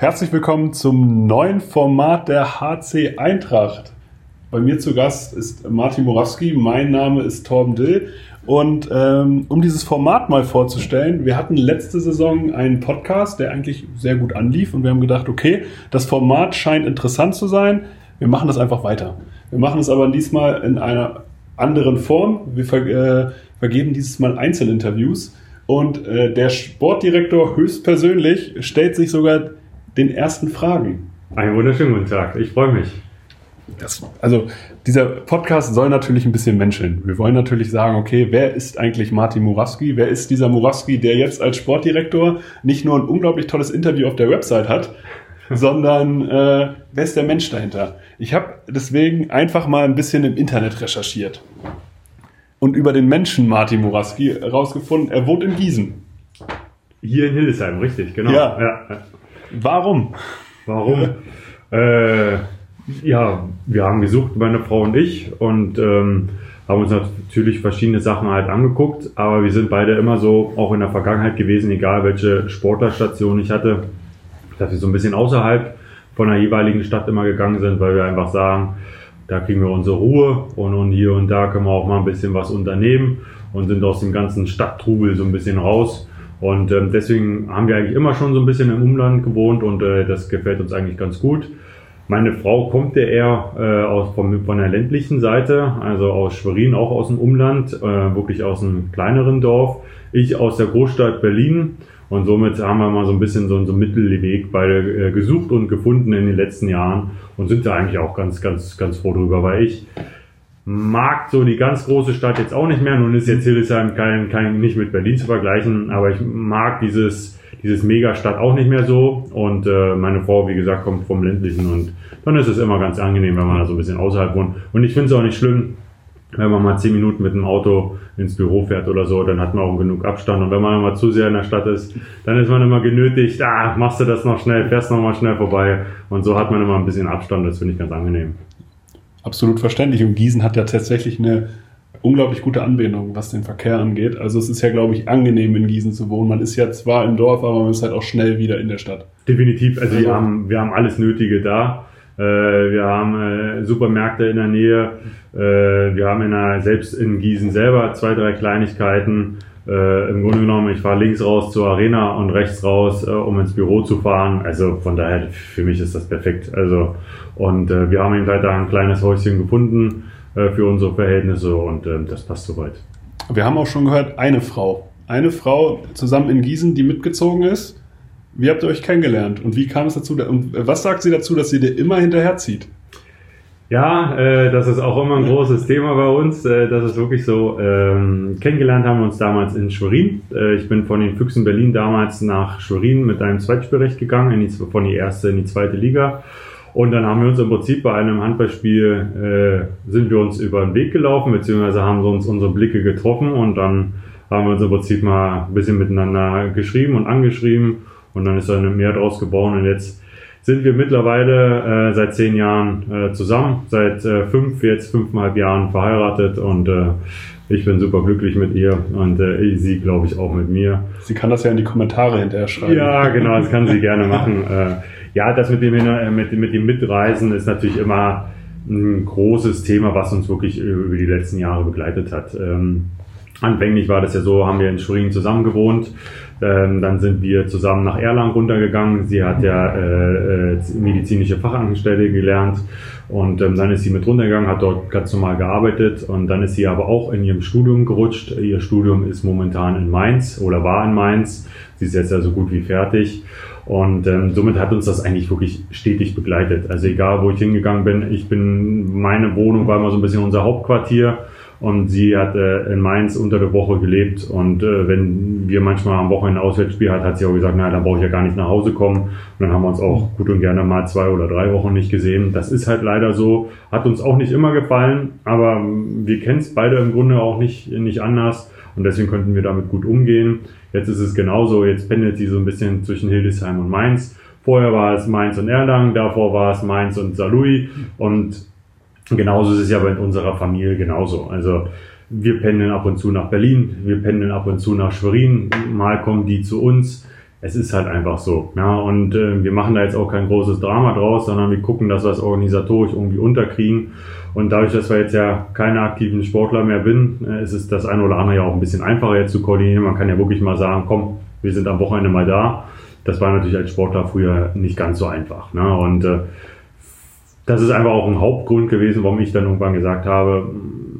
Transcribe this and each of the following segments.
Herzlich willkommen zum neuen Format der HC Eintracht. Bei mir zu Gast ist Martin Morawski, mein Name ist Torben Dill. Und ähm, um dieses Format mal vorzustellen, wir hatten letzte Saison einen Podcast, der eigentlich sehr gut anlief und wir haben gedacht, okay, das Format scheint interessant zu sein, wir machen das einfach weiter. Wir machen es aber diesmal in einer anderen Form. Wir ver äh, vergeben dieses Mal Einzelinterviews und äh, der Sportdirektor höchstpersönlich stellt sich sogar den ersten Fragen. Einen wunderschönen guten Tag, ich freue mich. Das, also dieser Podcast soll natürlich ein bisschen menscheln. Wir wollen natürlich sagen, okay, wer ist eigentlich Martin Murawski? Wer ist dieser Murawski, der jetzt als Sportdirektor nicht nur ein unglaublich tolles Interview auf der Website hat, sondern äh, wer ist der Mensch dahinter? Ich habe deswegen einfach mal ein bisschen im Internet recherchiert und über den Menschen Martin Murawski herausgefunden, er wohnt in Gießen. Hier in Hildesheim, richtig, genau. Ja. ja. Warum? Warum? äh, ja, wir haben gesucht, meine Frau und ich, und ähm, haben uns natürlich verschiedene Sachen halt angeguckt, aber wir sind beide immer so, auch in der Vergangenheit gewesen, egal welche Sportlerstation ich hatte, dass wir so ein bisschen außerhalb von der jeweiligen Stadt immer gegangen sind, weil wir einfach sagen, da kriegen wir unsere Ruhe und, und hier und da können wir auch mal ein bisschen was unternehmen und sind aus dem ganzen Stadttrubel so ein bisschen raus. Und ähm, deswegen haben wir eigentlich immer schon so ein bisschen im Umland gewohnt und äh, das gefällt uns eigentlich ganz gut. Meine Frau kommt ja eher äh, aus, von, von der ländlichen Seite, also aus Schwerin, auch aus dem Umland, äh, wirklich aus einem kleineren Dorf. Ich aus der Großstadt Berlin und somit haben wir mal so ein bisschen so, so einen Mittelweg beide äh, gesucht und gefunden in den letzten Jahren und sind da eigentlich auch ganz, ganz, ganz froh drüber, weil ich mag so die ganz große Stadt jetzt auch nicht mehr. Nun ist jetzt Hildesheim kein, kein, nicht mit Berlin zu vergleichen, aber ich mag dieses, dieses Megastadt auch nicht mehr so. Und äh, meine Frau, wie gesagt, kommt vom ländlichen und dann ist es immer ganz angenehm, wenn man da so ein bisschen außerhalb wohnt. Und ich finde es auch nicht schlimm, wenn man mal zehn Minuten mit dem Auto ins Büro fährt oder so, dann hat man auch genug Abstand. Und wenn man immer zu sehr in der Stadt ist, dann ist man immer genötigt, ah, machst du das noch schnell, fährst noch mal schnell vorbei. Und so hat man immer ein bisschen Abstand, das finde ich ganz angenehm. Absolut verständlich. Und Gießen hat ja tatsächlich eine unglaublich gute Anbindung, was den Verkehr angeht. Also es ist ja, glaube ich, angenehm in Gießen zu wohnen. Man ist ja zwar im Dorf, aber man ist halt auch schnell wieder in der Stadt. Definitiv. Also, also wir, haben, wir haben alles Nötige da. Äh, wir haben äh, Supermärkte in der Nähe. Äh, wir haben in der, selbst in Gießen selber zwei, drei Kleinigkeiten. Im Grunde genommen, ich fahre links raus zur Arena und rechts raus, um ins Büro zu fahren. Also von daher, für mich ist das perfekt. Also und wir haben eben halt da ein kleines Häuschen gefunden für unsere Verhältnisse und das passt soweit. Wir haben auch schon gehört, eine Frau. Eine Frau zusammen in Gießen, die mitgezogen ist. Wie habt ihr euch kennengelernt und wie kam es dazu? Und was sagt sie dazu, dass sie dir immer hinterherzieht? Ja, äh, das ist auch immer ein großes Thema bei uns. Äh, das ist wirklich so. Ähm, kennengelernt haben wir uns damals in Schwerin. Äh, ich bin von den Füchsen Berlin damals nach Schwerin mit einem Zweitspielrecht gegangen, in die, von die erste in die zweite Liga. Und dann haben wir uns im Prinzip bei einem Handballspiel äh, sind wir uns über den Weg gelaufen, beziehungsweise haben uns unsere Blicke getroffen und dann haben wir uns im Prinzip mal ein bisschen miteinander geschrieben und angeschrieben und dann ist da eine Mehr draus geboren und jetzt sind wir mittlerweile äh, seit zehn Jahren äh, zusammen, seit äh, fünf, jetzt fünfeinhalb Jahren verheiratet und äh, ich bin super glücklich mit ihr und äh, sie, glaube ich, auch mit mir. Sie kann das ja in die Kommentare hinterher schreiben. Ja, genau, das kann sie gerne machen. Äh, ja, das mit dem, äh, mit, mit dem Mitreisen ist natürlich immer ein großes Thema, was uns wirklich über die letzten Jahre begleitet hat. Ähm, anfänglich war das ja so, haben wir in Schwerin zusammen gewohnt ähm, dann sind wir zusammen nach Erlangen runtergegangen. Sie hat ja äh, äh, medizinische Fachangestellte gelernt und ähm, dann ist sie mit runtergegangen, hat dort ganz normal gearbeitet und dann ist sie aber auch in ihrem Studium gerutscht. Ihr Studium ist momentan in Mainz oder war in Mainz. Sie ist jetzt ja so gut wie fertig. Und ähm, somit hat uns das eigentlich wirklich stetig begleitet. Also egal, wo ich hingegangen bin, ich bin, meine Wohnung war immer so ein bisschen unser Hauptquartier. Und sie hat äh, in Mainz unter der Woche gelebt. Und äh, wenn wir manchmal am Wochenende ein Auswärtsspiel hat, hat sie auch gesagt, naja, dann brauche ich ja gar nicht nach Hause kommen. Und dann haben wir uns auch gut und gerne mal zwei oder drei Wochen nicht gesehen. Das ist halt leider so. Hat uns auch nicht immer gefallen, aber wir kennen es beide im Grunde auch nicht, nicht anders. Und deswegen könnten wir damit gut umgehen. Jetzt ist es genauso. Jetzt pendelt sie so ein bisschen zwischen Hildesheim und Mainz. Vorher war es Mainz und Erlangen, davor war es Mainz und Saarlouis. Und Genauso ist es ja bei unserer Familie genauso. Also wir pendeln ab und zu nach Berlin, wir pendeln ab und zu nach Schwerin, mal kommen die zu uns. es ist halt einfach so. Ja, und äh, wir machen da jetzt auch kein großes Drama draus, sondern wir gucken, dass wir es organisatorisch irgendwie unterkriegen. Und dadurch, dass wir jetzt ja keine aktiven Sportler mehr bin, äh, ist es das eine oder andere ja auch ein bisschen einfacher jetzt zu koordinieren. Man kann ja wirklich mal sagen, komm, wir sind am Wochenende mal da. Das war natürlich als Sportler früher nicht ganz so einfach. Ne? Und äh, das ist einfach auch ein Hauptgrund gewesen, warum ich dann irgendwann gesagt habe,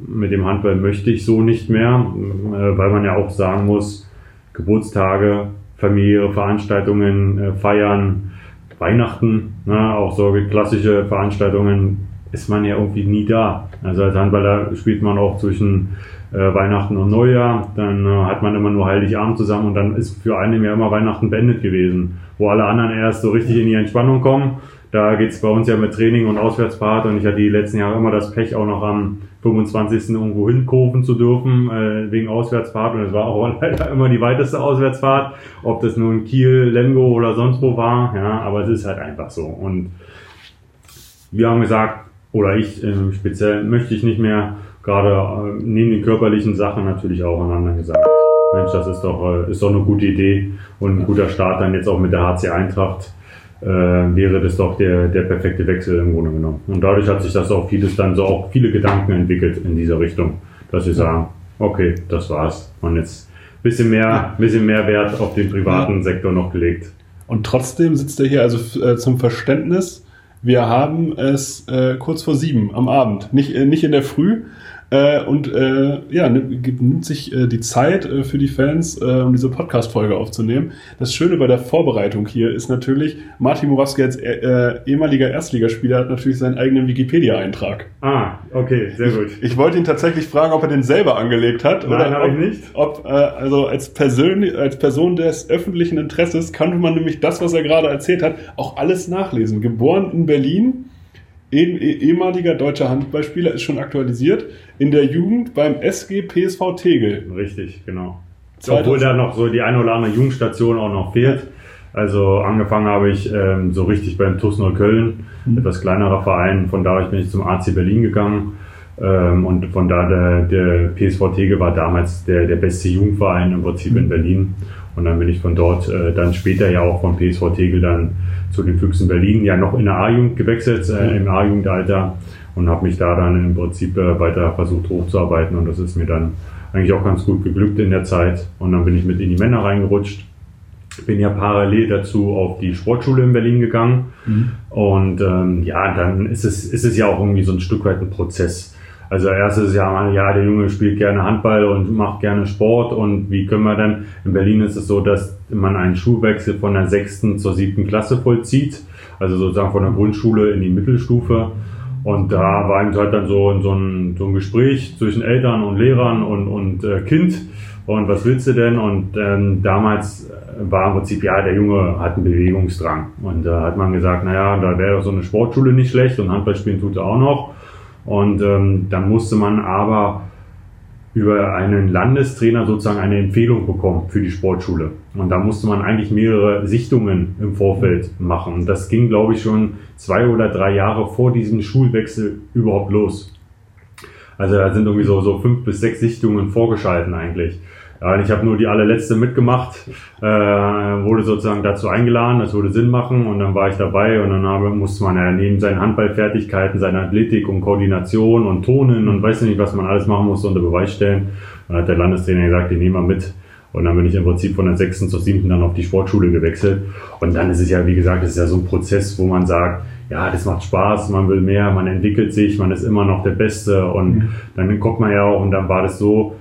mit dem Handball möchte ich so nicht mehr, äh, weil man ja auch sagen muss, Geburtstage, Familie, Veranstaltungen, äh, Feiern, Weihnachten, ne, auch so klassische Veranstaltungen, ist man ja irgendwie nie da. Also als Handballer spielt man auch zwischen äh, Weihnachten und Neujahr, dann äh, hat man immer nur Heiligabend zusammen und dann ist für einen ja immer Weihnachten beendet gewesen, wo alle anderen erst so richtig in die Entspannung kommen da geht's bei uns ja mit Training und Auswärtsfahrt und ich hatte die letzten Jahre immer das Pech, auch noch am 25. irgendwo hinkurven zu dürfen, äh, wegen Auswärtsfahrt und es war auch leider immer die weiteste Auswärtsfahrt, ob das nun Kiel, Lemgo oder sonst wo war, ja, aber es ist halt einfach so und wir haben gesagt, oder ich äh, speziell möchte ich nicht mehr, gerade äh, neben den körperlichen Sachen natürlich auch aneinander gesagt. Mensch, das ist doch, äh, ist doch eine gute Idee und ein guter Start dann jetzt auch mit der HC Eintracht äh, wäre das doch der, der perfekte Wechsel im Grunde genommen. Und dadurch hat sich das auch vieles dann so auch viele Gedanken entwickelt in dieser Richtung, dass sie sagen, okay, das war's. Und jetzt bisschen mehr, bisschen mehr Wert auf den privaten Sektor noch gelegt. Und trotzdem sitzt er hier also äh, zum Verständnis. Wir haben es äh, kurz vor sieben am Abend, nicht, äh, nicht in der Früh, äh, und äh, ja, nimmt sich äh, die Zeit äh, für die Fans, äh, um diese Podcast-Folge aufzunehmen. Das Schöne bei der Vorbereitung hier ist natürlich, Martin Morawski als äh, ehemaliger Erstligaspieler hat natürlich seinen eigenen Wikipedia-Eintrag. Ah, okay, sehr gut. Ich, ich, wollte ihn tatsächlich fragen, ob er den selber angelegt hat. Nein, habe ich nicht. Ob, äh, also als Person, als Person des öffentlichen Interesses kann man nämlich das, was er gerade erzählt hat, auch alles nachlesen. Geboren in Berlin, ehemaliger deutscher Handballspieler, ist schon aktualisiert, in der Jugend beim SG PSV Tegel. Richtig, genau. Obwohl da noch so die eine oder andere Jugendstation auch noch fehlt. Also angefangen habe ich ähm, so richtig beim TuS Neukölln, mhm. etwas kleinerer Verein. Von da bin ich zum AC Berlin gegangen. Ähm, und von da der, der PSV Tegel war damals der, der beste Jugendverein im Prinzip mhm. in Berlin. Und dann bin ich von dort äh, dann später ja auch von PSV Tegel dann zu den Füchsen Berlin ja noch in der A-Jugend gewechselt, äh, im A-Jugendalter und habe mich da dann im Prinzip äh, weiter versucht hochzuarbeiten und das ist mir dann eigentlich auch ganz gut geglückt in der Zeit und dann bin ich mit in die Männer reingerutscht. Bin ja parallel dazu auf die Sportschule in Berlin gegangen mhm. und ähm, ja, dann ist es, ist es ja auch irgendwie so ein Stück weit ein Prozess also erstes Jahr, ja, der Junge spielt gerne Handball und macht gerne Sport und wie können wir dann, in Berlin ist es so, dass man einen Schulwechsel von der sechsten zur siebten Klasse vollzieht, also sozusagen von der Grundschule in die Mittelstufe. Und da war eben halt dann so, so, ein, so ein Gespräch zwischen Eltern und Lehrern und, und äh, Kind. Und was willst du denn? Und ähm, damals war im Prinzip, ja, der Junge hat einen Bewegungsdrang. Und da hat man gesagt, naja, da wäre so eine Sportschule nicht schlecht und Handball spielen tut er auch noch. Und ähm, dann musste man aber über einen Landestrainer sozusagen eine Empfehlung bekommen für die Sportschule. Und da musste man eigentlich mehrere Sichtungen im Vorfeld machen. Und das ging, glaube ich, schon zwei oder drei Jahre vor diesem Schulwechsel überhaupt los. Also da sind irgendwie so, so fünf bis sechs Sichtungen vorgeschalten eigentlich. Ja, ich habe nur die allerletzte mitgemacht, äh, wurde sozusagen dazu eingeladen, das würde Sinn machen und dann war ich dabei und dann habe, musste man ja neben seinen Handballfertigkeiten, seiner Athletik und Koordination und Tonen und weiß nicht, was man alles machen musste, unter Beweis stellen. Dann hat der Landestrainer gesagt, die nehmen wir mit. Und dann bin ich im Prinzip von der sechsten zur siebten dann auf die Sportschule gewechselt. Und dann ist es ja, wie gesagt, es ist ja so ein Prozess, wo man sagt, ja, das macht Spaß, man will mehr, man entwickelt sich, man ist immer noch der Beste. Und mhm. dann guckt man ja auch, und dann war das so,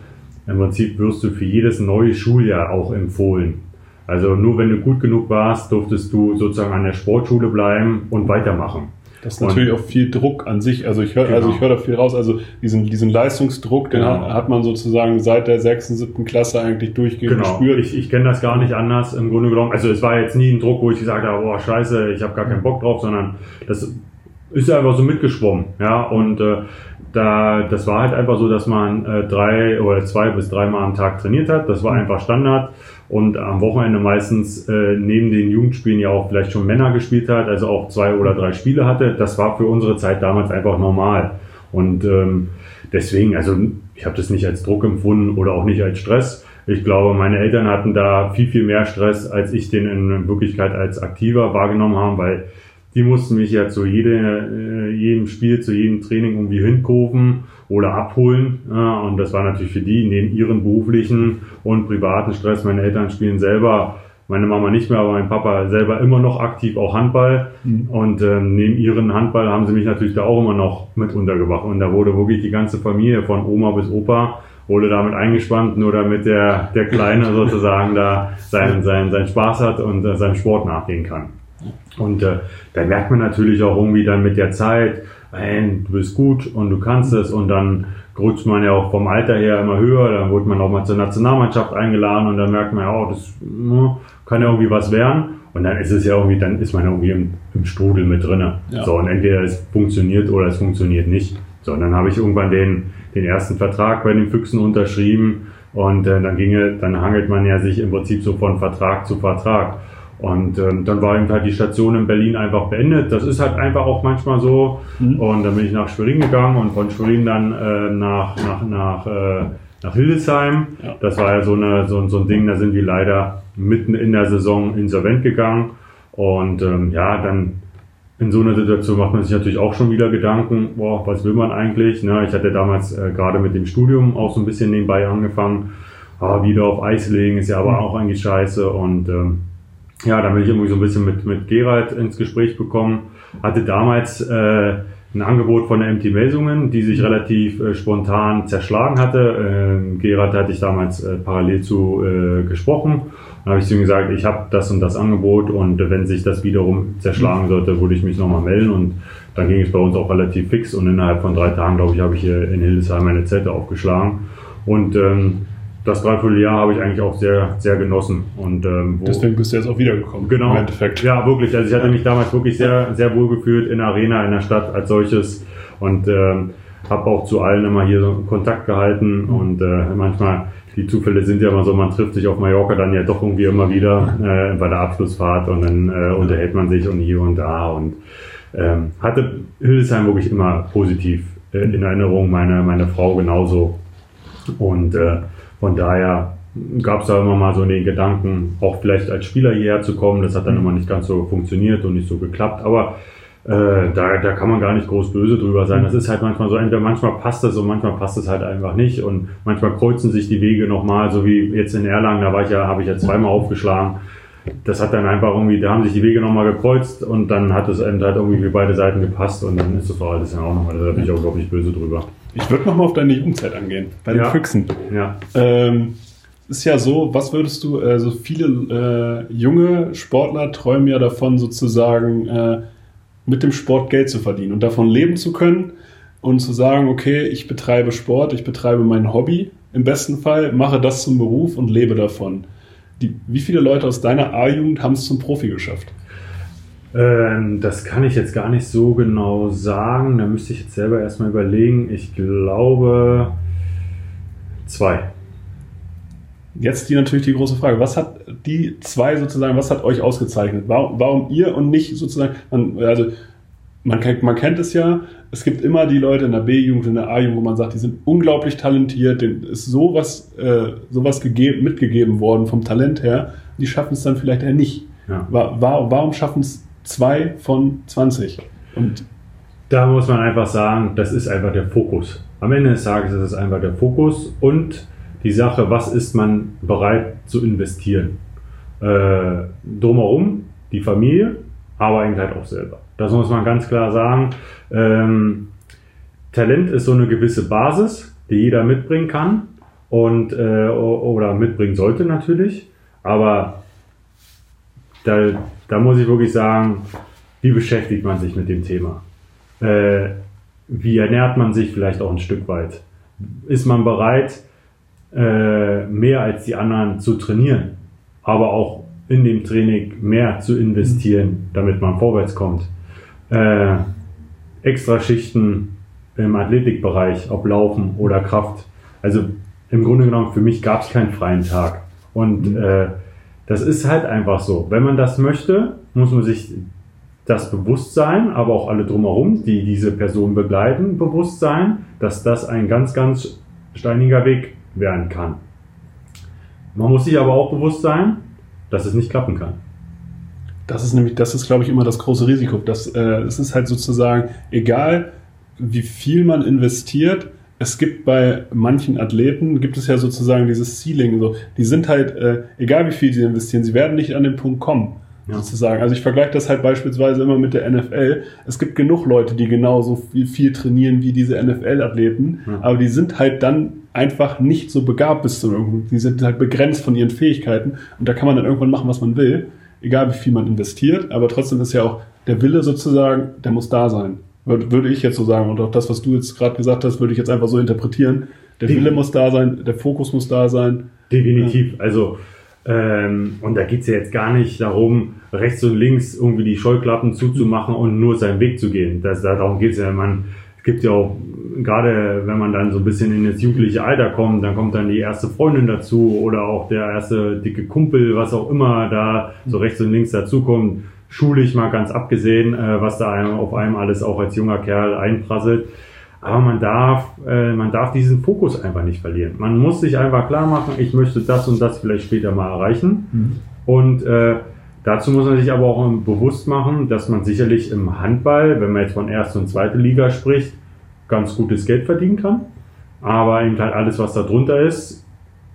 im Prinzip wirst du für jedes neue Schuljahr auch empfohlen. Also nur wenn du gut genug warst, durftest du sozusagen an der Sportschule bleiben und weitermachen. Das ist natürlich und, auch viel Druck an sich. Also ich höre, genau. also ich höre da viel raus. Also diesen, diesen Leistungsdruck, den genau. hat, man sozusagen seit der sechsten, siebten Klasse eigentlich durchgehend genau. gespürt. Ich, ich kenne das gar nicht anders im Grunde genommen. Also es war jetzt nie ein Druck, wo ich gesagt habe, boah, scheiße, ich habe gar keinen Bock drauf, sondern das ist einfach so mitgeschwommen. Ja, und äh, da, das war halt einfach so, dass man äh, drei oder zwei bis dreimal am Tag trainiert hat. Das war mhm. einfach Standard. Und am Wochenende meistens äh, neben den Jugendspielen ja auch vielleicht schon Männer gespielt hat, also auch zwei oder drei Spiele hatte. Das war für unsere Zeit damals einfach normal. Und ähm, deswegen, also ich habe das nicht als Druck empfunden oder auch nicht als Stress. ich glaube, meine Eltern hatten da viel, viel mehr Stress, als ich den in Wirklichkeit als aktiver wahrgenommen haben, weil die mussten mich ja zu jede, äh, jedem Spiel, zu jedem Training irgendwie hinkurven oder abholen. Und das war natürlich für die neben ihren beruflichen und privaten Stress. Meine Eltern spielen selber, meine Mama nicht mehr, aber mein Papa selber immer noch aktiv auch Handball. Mhm. Und ähm, neben ihren Handball haben sie mich natürlich da auch immer noch mit untergebracht. Und da wurde wirklich die ganze Familie von Oma bis Opa wurde damit eingespannt, nur damit der, der Kleine sozusagen da seinen, seinen, seinen Spaß hat und äh, seinem Sport nachgehen kann. Und äh, da merkt man natürlich auch irgendwie dann mit der Zeit, hey, du bist gut und du kannst es und dann rutscht man ja auch vom Alter her immer höher, dann wurde man auch mal zur Nationalmannschaft eingeladen und dann merkt man ja, oh, das ne, kann ja irgendwie was werden. Und dann ist es ja irgendwie, dann ist man irgendwie im, im Strudel mit drinne. Ja. So, und entweder es funktioniert oder es funktioniert nicht. So, und dann habe ich irgendwann den, den ersten Vertrag bei den Füchsen unterschrieben und äh, dann ginge, dann hangelt man ja sich im Prinzip so von Vertrag zu Vertrag. Und ähm, dann war eben halt die Station in Berlin einfach beendet. Das ist halt einfach auch manchmal so. Mhm. Und dann bin ich nach Schwerin gegangen und von Schwerin dann äh, nach, nach, nach, äh, nach Hildesheim. Ja. Das war ja so, eine, so, so ein Ding, da sind wir leider mitten in der Saison insolvent gegangen. Und ähm, ja, dann in so einer Situation macht man sich natürlich auch schon wieder Gedanken, boah, was will man eigentlich? Ne? Ich hatte damals äh, gerade mit dem Studium auch so ein bisschen nebenbei angefangen. Ah, wieder auf Eis legen ist ja aber mhm. auch eigentlich scheiße. Und ähm, ja, da bin ich irgendwie so ein bisschen mit, mit Gerald ins Gespräch bekommen. Hatte damals äh, ein Angebot von der MT Melsungen, die sich relativ äh, spontan zerschlagen hatte. Äh, Gerald hatte ich damals äh, parallel zu äh, gesprochen. Dann habe ich zu ihm gesagt, ich habe das und das Angebot und wenn sich das wiederum zerschlagen sollte, würde ich mich nochmal melden. Und dann ging es bei uns auch relativ fix und innerhalb von drei Tagen, glaube ich, habe ich hier in Hildesheim meine Zelte aufgeschlagen. Und ähm, das Dreivierteljahr habe ich eigentlich auch sehr, sehr genossen. Und, ähm, Deswegen bist du jetzt auch wiedergekommen. Genau. Im Endeffekt. Ja, wirklich. Also ich hatte mich damals wirklich sehr, sehr wohl gefühlt in der Arena, in der Stadt als solches. Und ähm, habe auch zu allen immer hier so Kontakt gehalten. Mhm. Und äh, manchmal, die Zufälle sind ja immer so, man trifft sich auf Mallorca dann ja doch irgendwie immer wieder äh, bei der Abschlussfahrt und dann äh, unterhält man sich und hier und da. Und ähm, hatte Hildesheim wirklich immer positiv äh, in Erinnerung, meine, meine Frau genauso. Und äh, von daher gab es da immer mal so den Gedanken, auch vielleicht als Spieler hierher zu kommen. Das hat dann mhm. immer nicht ganz so funktioniert und nicht so geklappt. Aber äh, da, da kann man gar nicht groß böse drüber sein. Das ist halt manchmal so, entweder manchmal passt es und manchmal passt es halt einfach nicht. Und manchmal kreuzen sich die Wege nochmal, so wie jetzt in Erlangen, da war ich ja, habe ich ja zweimal aufgeschlagen. Das hat dann einfach irgendwie, da haben sich die Wege nochmal gekreuzt und dann hat es eben halt irgendwie für beide Seiten gepasst und dann ist das auch alles in Ordnung. Also da bin ich auch, glaube ich, böse drüber. Ich würde nochmal auf deine Jugendzeit angehen, bei den ja. Füchsen. Ja. Ähm, ist ja so, was würdest du, also viele äh, junge Sportler träumen ja davon, sozusagen äh, mit dem Sport Geld zu verdienen und davon leben zu können und zu sagen, okay, ich betreibe Sport, ich betreibe mein Hobby im besten Fall, mache das zum Beruf und lebe davon. Die, wie viele Leute aus deiner A-Jugend haben es zum Profi geschafft? Ähm, das kann ich jetzt gar nicht so genau sagen. Da müsste ich jetzt selber erstmal überlegen. Ich glaube zwei. Jetzt die natürlich die große Frage. Was hat die zwei sozusagen, was hat euch ausgezeichnet? Warum, warum ihr und nicht sozusagen, man, also man kennt, man kennt es ja, es gibt immer die Leute in der B-Jugend, in der A-Jugend, wo man sagt, die sind unglaublich talentiert, denen ist sowas, äh, sowas gegeben, mitgegeben worden vom Talent her, die schaffen es dann vielleicht eher nicht. Ja. War, warum schaffen es zwei von 20. Und da muss man einfach sagen, das ist einfach der Fokus. Am Ende des Tages ist es einfach der Fokus und die Sache, was ist man bereit zu investieren. Äh, drumherum, die Familie, aber eben halt auch selber. Das muss man ganz klar sagen. Ähm, Talent ist so eine gewisse Basis, die jeder mitbringen kann und äh, oder mitbringen sollte natürlich. Aber da, da muss ich wirklich sagen, wie beschäftigt man sich mit dem Thema? Äh, wie ernährt man sich vielleicht auch ein Stück weit? Ist man bereit, äh, mehr als die anderen zu trainieren, aber auch in dem Training mehr zu investieren, damit man vorwärts kommt? Äh, extra Schichten im Athletikbereich, ob Laufen oder Kraft. Also im Grunde genommen, für mich gab es keinen freien Tag. Und äh, das ist halt einfach so. Wenn man das möchte, muss man sich das Bewusstsein, aber auch alle drumherum, die diese Person begleiten, bewusst sein, dass das ein ganz, ganz steiniger Weg werden kann. Man muss sich aber auch bewusst sein, dass es nicht klappen kann. Das ist nämlich, das ist, glaube ich, immer das große Risiko. Das, äh, es ist halt sozusagen, egal wie viel man investiert, es gibt bei manchen Athleten, gibt es ja sozusagen dieses Ceiling. So, die sind halt, äh, egal wie viel sie investieren, sie werden nicht an den Punkt kommen. Ja. Sozusagen. Also ich vergleiche das halt beispielsweise immer mit der NFL. Es gibt genug Leute, die genauso viel, viel trainieren wie diese NFL-Athleten, ja. aber die sind halt dann einfach nicht so begabt bis zu irgendwo. Die sind halt begrenzt von ihren Fähigkeiten und da kann man dann irgendwann machen, was man will, egal wie viel man investiert, aber trotzdem ist ja auch der Wille sozusagen, der muss da sein. Würde ich jetzt so sagen und auch das, was du jetzt gerade gesagt hast, würde ich jetzt einfach so interpretieren. Der Wille muss da sein, der Fokus muss da sein. Definitiv. Also ähm, und da geht's ja jetzt gar nicht darum, rechts und links irgendwie die Scheuklappen zuzumachen und nur seinen Weg zu gehen. Das, darum geht's ja. Man, es gibt ja auch, gerade wenn man dann so ein bisschen in das jugendliche Alter kommt, dann kommt dann die erste Freundin dazu oder auch der erste dicke Kumpel, was auch immer da so rechts und links dazukommt. Schulisch mal ganz abgesehen, äh, was da einem, auf einem alles auch als junger Kerl einprasselt. Aber man darf, äh, man darf diesen Fokus einfach nicht verlieren. Man muss sich einfach klar machen, ich möchte das und das vielleicht später mal erreichen. Mhm. Und äh, dazu muss man sich aber auch bewusst machen, dass man sicherlich im Handball, wenn man jetzt von erste und zweite Liga spricht, ganz gutes Geld verdienen kann. Aber eben halt alles, was da drunter ist,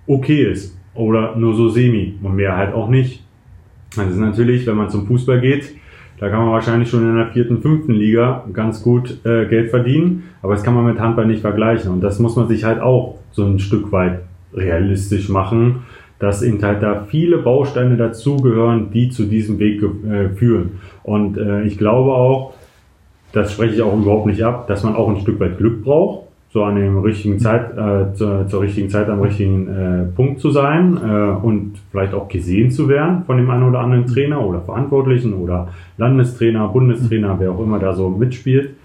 okay ist. Oder nur so semi und mehr halt auch nicht. Das ist natürlich, wenn man zum Fußball geht, da kann man wahrscheinlich schon in der vierten, fünften Liga ganz gut äh, Geld verdienen, aber das kann man mit Handball nicht vergleichen. Und das muss man sich halt auch so ein Stück weit realistisch machen, dass eben halt da viele Bausteine dazugehören, die zu diesem Weg äh, führen. Und äh, ich glaube auch, das spreche ich auch überhaupt nicht ab, dass man auch ein Stück weit Glück braucht so an dem richtigen Zeit, äh, zur, zur richtigen Zeit am richtigen äh, Punkt zu sein äh, und vielleicht auch gesehen zu werden von dem einen oder anderen Trainer oder Verantwortlichen oder Landestrainer, Bundestrainer, wer auch immer da so mitspielt.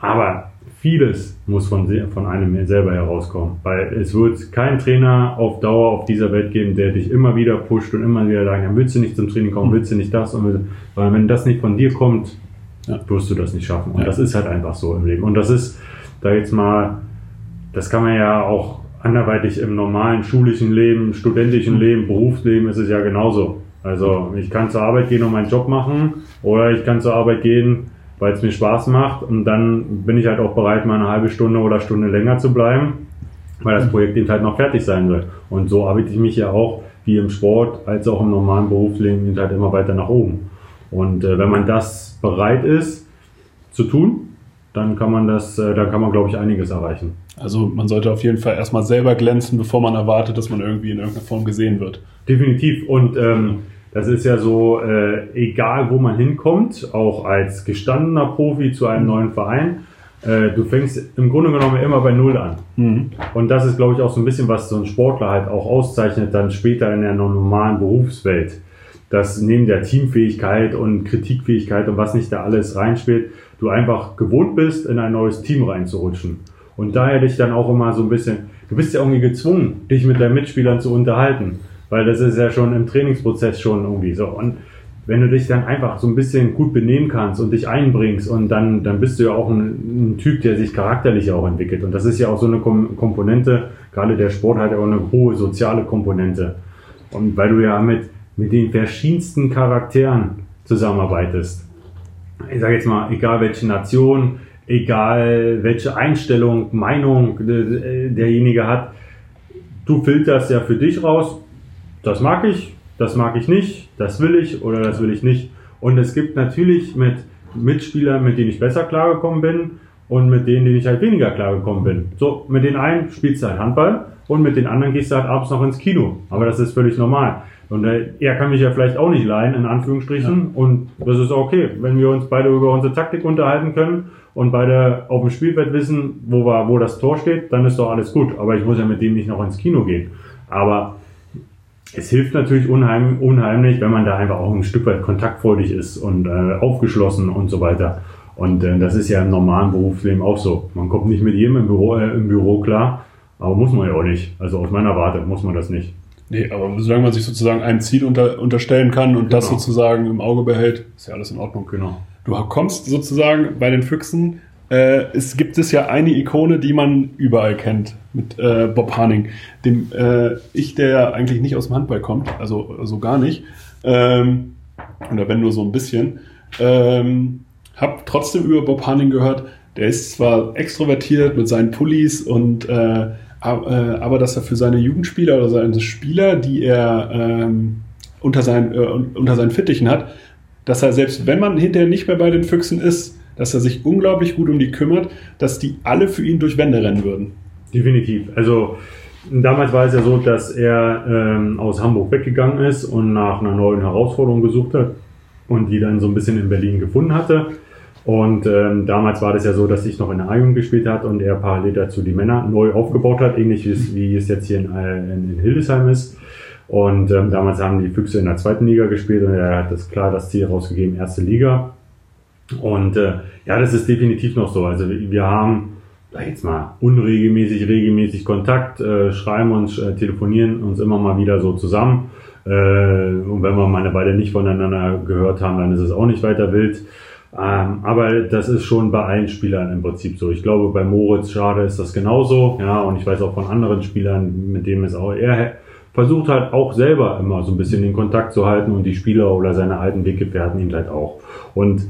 Aber vieles muss von, von einem selber herauskommen, weil es wird keinen Trainer auf Dauer auf dieser Welt geben, der dich immer wieder pusht und immer wieder sagt, dann willst du nicht zum Training kommen, willst du nicht das, und, weil wenn das nicht von dir kommt, ja. wirst du das nicht schaffen. Und ja. das ist halt einfach so im Leben. Und das ist, da jetzt mal, das kann man ja auch anderweitig im normalen schulischen Leben, studentischen. Leben, Berufsleben ist es ja genauso. Also ich kann zur Arbeit gehen und meinen Job machen oder ich kann zur Arbeit gehen, weil es mir Spaß macht und dann bin ich halt auch bereit, mal eine halbe Stunde oder Stunde länger zu bleiben, weil das Projekt eben halt noch fertig sein wird. Und so arbeite ich mich ja auch wie im Sport als auch im normalen Berufsleben eben halt immer weiter nach oben. Und äh, wenn man das bereit ist zu tun, dann kann man das, äh, dann kann man, glaube ich, einiges erreichen. Also man sollte auf jeden Fall erstmal selber glänzen, bevor man erwartet, dass man irgendwie in irgendeiner Form gesehen wird. Definitiv. Und ähm, das ist ja so, äh, egal wo man hinkommt, auch als gestandener Profi zu einem neuen Verein, äh, du fängst im Grunde genommen immer bei Null an. Mhm. Und das ist, glaube ich, auch so ein bisschen, was so ein Sportler halt auch auszeichnet, dann später in der normalen Berufswelt. Dass neben der Teamfähigkeit und Kritikfähigkeit und was nicht da alles reinspielt, du einfach gewohnt bist, in ein neues Team reinzurutschen. Und daher dich dann auch immer so ein bisschen, du bist ja irgendwie gezwungen, dich mit deinen Mitspielern zu unterhalten. Weil das ist ja schon im Trainingsprozess schon irgendwie so. Und wenn du dich dann einfach so ein bisschen gut benehmen kannst und dich einbringst und dann, dann bist du ja auch ein, ein Typ, der sich charakterlich auch entwickelt. Und das ist ja auch so eine Komponente, gerade der Sport hat ja auch eine hohe soziale Komponente. Und weil du ja mit, mit den verschiedensten Charakteren zusammenarbeitest ich sage jetzt mal, egal welche Nation, egal welche Einstellung, Meinung derjenige hat, du filterst ja für dich raus, das mag ich, das mag ich nicht, das will ich oder das will ich nicht. Und es gibt natürlich mit Mitspielern, mit denen ich besser klargekommen bin und mit denen, denen ich halt weniger klargekommen bin. So, mit den einen spielst du halt Handball und mit den anderen gehst du halt abends noch ins Kino. Aber das ist völlig normal. Und er kann mich ja vielleicht auch nicht leihen, in Anführungsstrichen. Ja. Und das ist okay, wenn wir uns beide über unsere Taktik unterhalten können und beide auf dem Spielfeld wissen, wo, wir, wo das Tor steht, dann ist doch alles gut. Aber ich muss ja mit dem nicht noch ins Kino gehen. Aber es hilft natürlich unheim, unheimlich, wenn man da einfach auch ein Stück weit kontaktfreudig ist und äh, aufgeschlossen und so weiter. Und äh, das ist ja im normalen Berufsleben auch so. Man kommt nicht mit jedem im Büro, äh, im Büro klar, aber muss man ja auch nicht. Also aus meiner Warte muss man das nicht. Nee, aber solange man sich sozusagen ein Ziel unter, unterstellen kann und genau. das sozusagen im Auge behält, ist ja alles in Ordnung. Genau. Du kommst sozusagen bei den Füchsen äh, es gibt es ja eine Ikone, die man überall kennt, mit äh, Bob Harning, dem äh, ich, der ja eigentlich nicht aus dem Handball kommt, also, also gar nicht, ähm, oder wenn nur so ein bisschen, ähm, hab trotzdem über Bob Harning gehört, der ist zwar extrovertiert mit seinen Pullis und äh, aber dass er für seine Jugendspieler oder seine Spieler, die er ähm, unter, sein, äh, unter seinen Fittichen hat, dass er selbst wenn man hinterher nicht mehr bei den Füchsen ist, dass er sich unglaublich gut um die kümmert, dass die alle für ihn durch Wände rennen würden. Definitiv. Also damals war es ja so, dass er ähm, aus Hamburg weggegangen ist und nach einer neuen Herausforderung gesucht hat und die dann so ein bisschen in Berlin gefunden hatte. Und ähm, damals war das ja so, dass ich noch in der A-Jugend gespielt hat und er parallel dazu die Männer neu aufgebaut hat, ähnlich wie es jetzt hier in, äh, in Hildesheim ist. Und ähm, damals haben die Füchse in der zweiten Liga gespielt und er hat das klar das Ziel rausgegeben, erste Liga. Und äh, ja, das ist definitiv noch so. Also wir haben jetzt mal unregelmäßig, regelmäßig Kontakt, äh, schreiben uns, äh, telefonieren uns immer mal wieder so zusammen. Äh, und wenn wir mal eine Weile nicht voneinander gehört haben, dann ist es auch nicht weiter wild. Ähm, aber das ist schon bei allen Spielern im Prinzip so. Ich glaube, bei Moritz Schade ist das genauso. Ja, und ich weiß auch von anderen Spielern, mit denen es auch, er versucht halt auch selber immer so ein bisschen den Kontakt zu halten und die Spieler oder seine alten Weggefährten ihn halt auch. Und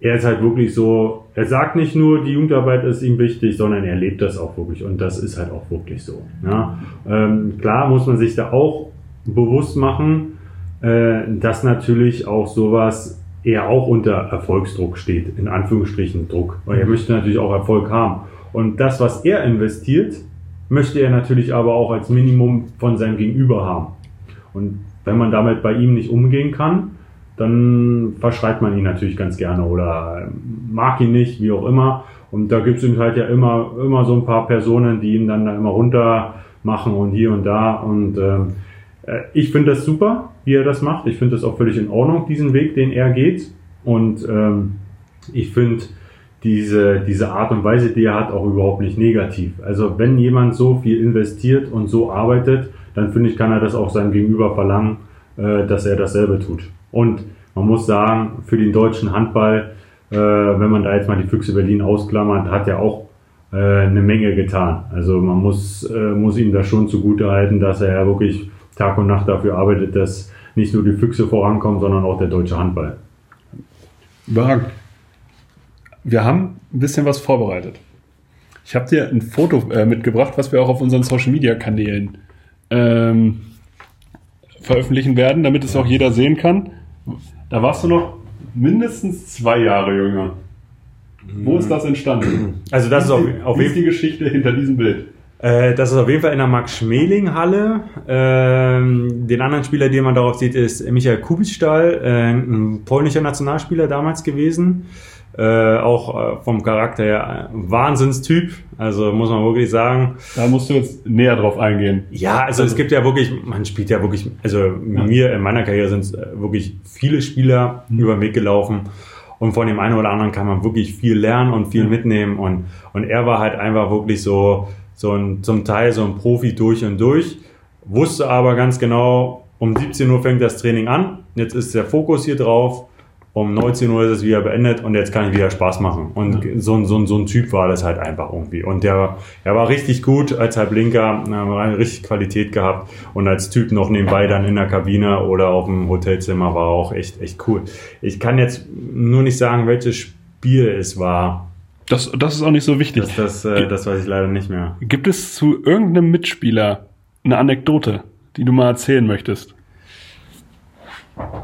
er ist halt wirklich so, er sagt nicht nur, die Jugendarbeit ist ihm wichtig, sondern er lebt das auch wirklich und das ist halt auch wirklich so. Ja. Ähm, klar muss man sich da auch bewusst machen, äh, dass natürlich auch sowas eher auch unter Erfolgsdruck steht, in Anführungsstrichen Druck. Weil er möchte natürlich auch Erfolg haben. Und das, was er investiert, möchte er natürlich aber auch als Minimum von seinem Gegenüber haben. Und wenn man damit bei ihm nicht umgehen kann, dann verschreit man ihn natürlich ganz gerne oder mag ihn nicht, wie auch immer. Und da gibt es halt ja immer, immer so ein paar Personen, die ihn dann da immer runter machen und hier und da. Und ähm, äh, ich finde das super, wie er das macht. Ich finde das auch völlig in Ordnung, diesen Weg, den er geht. Und ähm, ich finde diese, diese Art und Weise, die er hat, auch überhaupt nicht negativ. Also wenn jemand so viel investiert und so arbeitet, dann finde ich, kann er das auch seinem Gegenüber verlangen, äh, dass er dasselbe tut. Und man muss sagen, für den deutschen Handball, äh, wenn man da jetzt mal die Füchse Berlin ausklammert, hat er auch äh, eine Menge getan. Also man muss, äh, muss ihm da schon zugute halten, dass er ja wirklich Tag und Nacht dafür arbeitet, dass nicht nur die Füchse vorankommen, sondern auch der deutsche Handball. Überragend. Wir haben ein bisschen was vorbereitet. Ich habe dir ein Foto äh, mitgebracht, was wir auch auf unseren Social Media Kanälen ähm, veröffentlichen werden, damit es auch jeder sehen kann. Da warst du noch mindestens zwei Jahre jünger. Wo ist das entstanden? Also das ist auf, auf Wie ist die Geschichte hinter diesem Bild? Äh, das ist auf jeden Fall in der Max-Schmeling-Halle. Ähm, den anderen Spieler, den man darauf sieht, ist Michael Kubitschtal, äh, ein polnischer Nationalspieler damals gewesen. Äh, auch äh, vom Charakter her Wahnsinnstyp. Also muss man wirklich sagen. Da musst du jetzt näher drauf eingehen. Ja, also, also es gibt ja wirklich, man spielt ja wirklich, also ja. mir in meiner Karriere sind wirklich viele Spieler mhm. über den Weg gelaufen. Und von dem einen oder anderen kann man wirklich viel lernen und viel mitnehmen. Und, und er war halt einfach wirklich so, so ein, zum Teil so ein Profi durch und durch. Wusste aber ganz genau, um 17 Uhr fängt das Training an. Jetzt ist der Fokus hier drauf um 19 Uhr ist es wieder beendet und jetzt kann ich wieder Spaß machen. Und ja. so, so, so ein Typ war das halt einfach irgendwie. Und der, er war richtig gut als Halblinker, hat richtig Qualität gehabt und als Typ noch nebenbei dann in der Kabine oder auf dem Hotelzimmer war auch echt, echt cool. Ich kann jetzt nur nicht sagen, welches Spiel es war. Das, das ist auch nicht so wichtig. Das, das, äh, das weiß ich leider nicht mehr. Gibt es zu irgendeinem Mitspieler eine Anekdote, die du mal erzählen möchtest?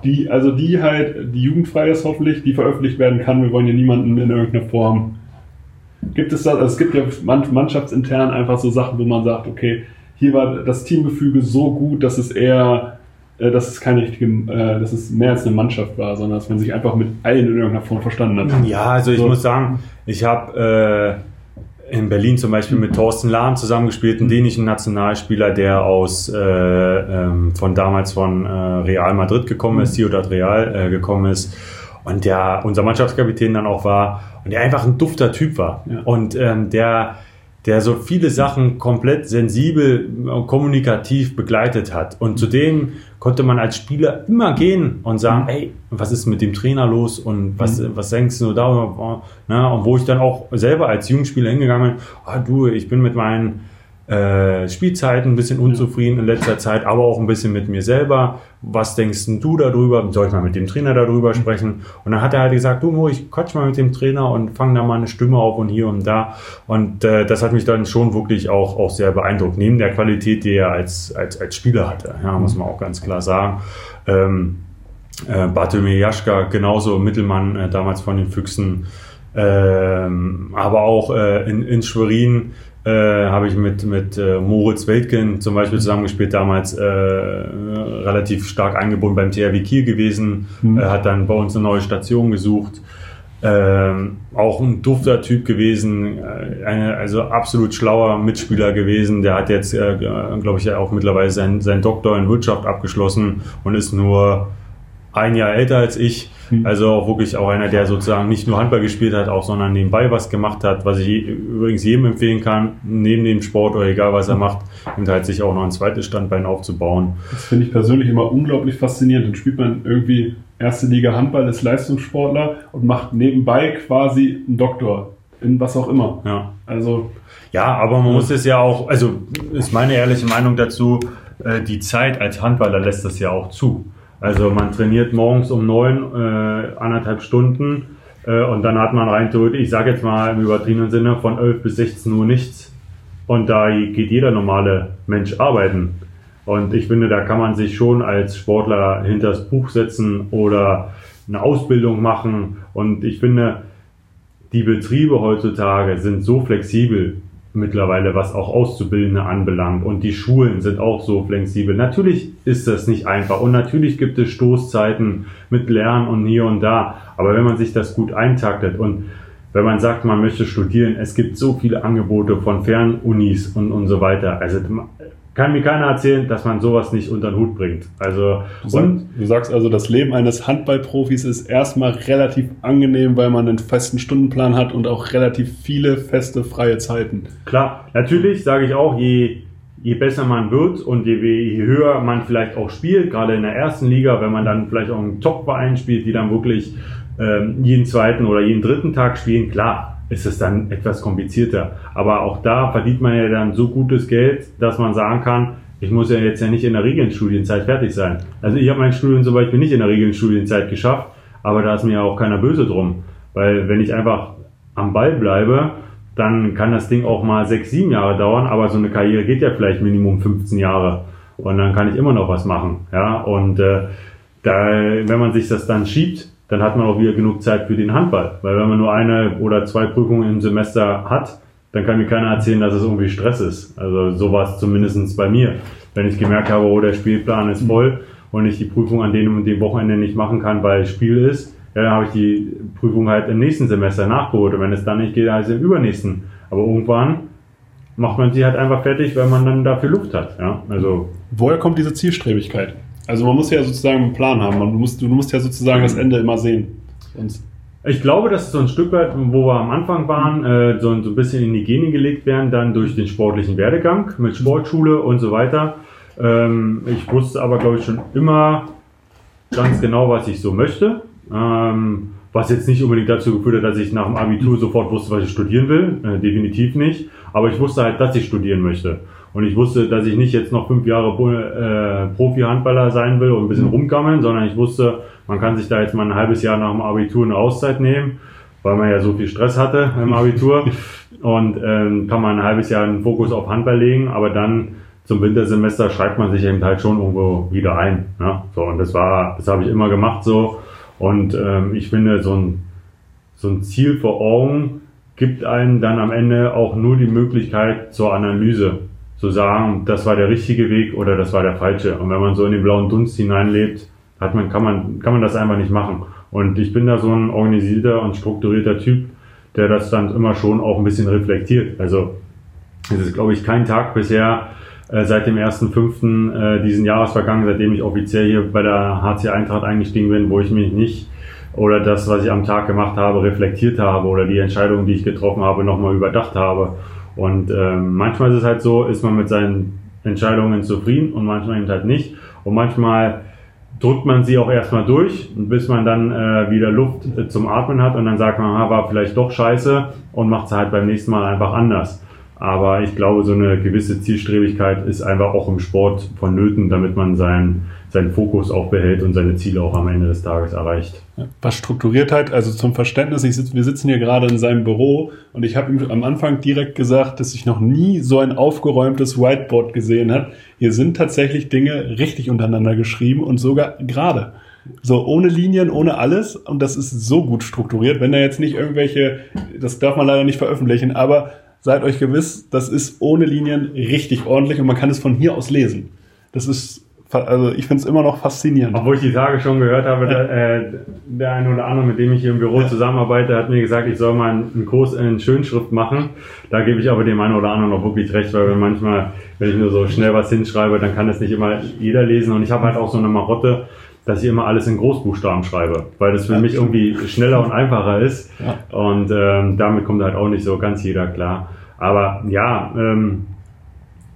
Die, also die halt, die jugendfrei ist hoffentlich, die veröffentlicht werden kann. Wir wollen ja niemanden in irgendeiner Form. Gibt es das, also es gibt ja mannschaftsintern einfach so Sachen, wo man sagt, okay, hier war das Teamgefüge so gut, dass es eher, dass es keine richtige, äh, dass es mehr als eine Mannschaft war, sondern dass man sich einfach mit allen in irgendeiner Form verstanden hat. Ja, also ich so. muss sagen, ich habe äh, in Berlin zum Beispiel mit Thorsten Lahn zusammengespielt, einen dänischen Nationalspieler, der aus äh, ähm, von damals von äh, Real Madrid gekommen ist, Ciudad Real äh, gekommen ist und der unser Mannschaftskapitän dann auch war und der einfach ein dufter Typ war ja. und ähm, der der so viele Sachen komplett sensibel und kommunikativ begleitet hat. Und zudem konnte man als Spieler immer gehen und sagen, mhm. ey, was ist mit dem Trainer los und was, mhm. was denkst du? Na, und wo ich dann auch selber als Jugendspieler hingegangen bin, ah, du, ich bin mit meinen äh, Spielzeiten ein bisschen unzufrieden in letzter Zeit, aber auch ein bisschen mit mir selber. Was denkst du darüber? Soll ich mal mit dem Trainer darüber sprechen? Und dann hat er halt gesagt, du Mo, ich quatsch mal mit dem Trainer und fange da mal eine Stimme auf und hier und da. Und äh, das hat mich dann schon wirklich auch, auch sehr beeindruckt, neben der Qualität, die er als, als, als Spieler hatte. Ja, muss man auch ganz klar sagen. Ähm, äh, Bartolomej Jaschka, genauso Mittelmann äh, damals von den Füchsen. Ähm, aber auch äh, in, in Schwerin äh, habe ich mit, mit äh, Moritz Weltgen zum Beispiel zusammengespielt, damals äh, relativ stark eingebunden beim THW Kiel gewesen, mhm. hat dann bei uns eine neue Station gesucht. Ähm, auch ein dufter Typ gewesen, äh, eine, also absolut schlauer Mitspieler gewesen. Der hat jetzt, äh, glaube ich, auch mittlerweile seinen sein Doktor in Wirtschaft abgeschlossen und ist nur ein Jahr älter als ich. Hm. Also auch wirklich auch einer, der sozusagen nicht nur Handball gespielt hat, auch sondern nebenbei was gemacht hat, was ich übrigens jedem empfehlen kann, neben dem Sport oder egal was er hm. macht, und halt sich auch noch ein zweites Standbein aufzubauen. Das finde ich persönlich immer unglaublich faszinierend. Dann spielt man irgendwie erste Liga Handball, ist Leistungssportler und macht nebenbei quasi einen Doktor in was auch immer. Ja. Also. Ja, aber man muss es ja auch, also ist meine ehrliche Meinung dazu, äh, die Zeit als Handballer lässt das ja auch zu. Also man trainiert morgens um neun äh, anderthalb Stunden äh, und dann hat man rein ich sage jetzt mal im übertriebenen Sinne, von 11 bis 16 Uhr nichts. Und da geht jeder normale Mensch arbeiten. Und ich finde, da kann man sich schon als Sportler hinters Buch setzen oder eine Ausbildung machen. Und ich finde, die Betriebe heutzutage sind so flexibel, mittlerweile, was auch Auszubildende anbelangt. Und die Schulen sind auch so flexibel. Natürlich ist das nicht einfach und natürlich gibt es Stoßzeiten mit Lernen und hier und da. Aber wenn man sich das gut eintaktet und wenn man sagt, man möchte studieren, es gibt so viele Angebote von Fernunis und, und so weiter. Also kann mir keiner erzählen, dass man sowas nicht unter den Hut bringt. Also du, sag, du sagst also, das Leben eines Handballprofis ist erstmal relativ angenehm, weil man einen festen Stundenplan hat und auch relativ viele feste freie Zeiten. Klar, natürlich sage ich auch, je je besser man wird und je, je, höher man vielleicht auch spielt, gerade in der ersten Liga, wenn man dann vielleicht auch einen Top-Verein spielt, die dann wirklich ähm, jeden zweiten oder jeden dritten Tag spielen, klar, ist es dann etwas komplizierter. Aber auch da verdient man ja dann so gutes Geld, dass man sagen kann, ich muss ja jetzt ja nicht in der Regelstudienzeit fertig sein. Also ich habe mein Studium zum Beispiel nicht in der Regelstudienzeit geschafft, aber da ist mir auch keiner böse drum. Weil wenn ich einfach am Ball bleibe, dann kann das Ding auch mal sechs, sieben Jahre dauern, aber so eine Karriere geht ja vielleicht Minimum 15 Jahre. Und dann kann ich immer noch was machen. Ja, und äh, da, wenn man sich das dann schiebt, dann hat man auch wieder genug Zeit für den Handball. Weil wenn man nur eine oder zwei Prüfungen im Semester hat, dann kann mir keiner erzählen, dass es irgendwie Stress ist. Also so war es zumindest bei mir. Wenn ich gemerkt habe, oh, der Spielplan ist voll und ich die Prüfung an dem und dem Wochenende nicht machen kann, weil Spiel ist, ja, dann habe ich die Prüfung halt im nächsten Semester nachgeholt. Und wenn es dann nicht geht, also im übernächsten. Aber irgendwann macht man sie halt einfach fertig, weil man dann dafür Luft hat. Ja? Also Woher kommt diese Zielstrebigkeit? Also man muss ja sozusagen einen Plan haben. Man muss, du musst ja sozusagen das Ende immer sehen. Sonst ich glaube, dass so ein Stück weit, wo wir am Anfang waren, äh, so, so ein bisschen in die Gene gelegt werden, dann durch den sportlichen Werdegang mit Sportschule und so weiter. Ähm, ich wusste aber, glaube ich, schon immer ganz genau, was ich so möchte. Ähm, was jetzt nicht unbedingt dazu geführt hat, dass ich nach dem Abitur sofort wusste, was ich studieren will. Äh, definitiv nicht. Aber ich wusste halt, dass ich studieren möchte. Und ich wusste, dass ich nicht jetzt noch fünf Jahre äh, Profi-Handballer sein will und ein bisschen mhm. rumgammeln, sondern ich wusste, man kann sich da jetzt mal ein halbes Jahr nach dem Abitur eine Auszeit nehmen, weil man ja so viel Stress hatte im Abitur. und ähm, kann man ein halbes Jahr einen Fokus auf Handball legen, aber dann zum Wintersemester schreibt man sich eben halt schon irgendwo wieder ein. Ne? So, und das war, das habe ich immer gemacht so. Und ähm, ich finde, so ein, so ein Ziel vor Augen gibt einem dann am Ende auch nur die Möglichkeit zur Analyse zu sagen, das war der richtige Weg oder das war der falsche. Und wenn man so in den blauen Dunst hineinlebt, hat man, kann man, kann man das einfach nicht machen. Und ich bin da so ein organisierter und strukturierter Typ, der das dann immer schon auch ein bisschen reflektiert. Also es ist, glaube ich, kein Tag bisher äh, seit dem 1.5. Äh, diesen Jahres vergangen, seitdem ich offiziell hier bei der HC Eintracht eingestiegen bin, wo ich mich nicht oder das, was ich am Tag gemacht habe, reflektiert habe oder die Entscheidungen, die ich getroffen habe, nochmal überdacht habe Und ähm, manchmal ist es halt so, ist man mit seinen Entscheidungen zufrieden und manchmal eben halt nicht. Und manchmal drückt man sie auch erstmal durch, bis man dann äh, wieder Luft äh, zum Atmen hat und dann sagt man, ah, war vielleicht doch scheiße und macht es halt beim nächsten Mal einfach anders. Aber ich glaube, so eine gewisse Zielstrebigkeit ist einfach auch im Sport vonnöten, damit man seinen, seinen Fokus auch behält und seine Ziele auch am Ende des Tages erreicht. Was Strukturiertheit, also zum Verständnis, sitz, wir sitzen hier gerade in seinem Büro und ich habe ihm am Anfang direkt gesagt, dass ich noch nie so ein aufgeräumtes Whiteboard gesehen habe. Hier sind tatsächlich Dinge richtig untereinander geschrieben und sogar gerade. So ohne Linien, ohne alles. Und das ist so gut strukturiert. Wenn da jetzt nicht irgendwelche, das darf man leider nicht veröffentlichen, aber seid euch gewiss, das ist ohne Linien richtig ordentlich und man kann es von hier aus lesen. Das ist, also ich finde es immer noch faszinierend. Obwohl ich die Tage schon gehört habe, ja. der, äh, der eine oder andere, mit dem ich hier im Büro ja. zusammenarbeite, hat mir gesagt, ich soll mal einen Kurs in Schönschrift machen. Da gebe ich aber dem einen oder anderen noch wirklich recht, weil wenn manchmal, wenn ich nur so schnell was hinschreibe, dann kann das nicht immer jeder lesen und ich habe halt auch so eine Marotte, dass ich immer alles in Großbuchstaben schreibe, weil das für ja, mich irgendwie schneller und einfacher ist. Ja. Und ähm, damit kommt halt auch nicht so ganz jeder klar. Aber ja, ähm,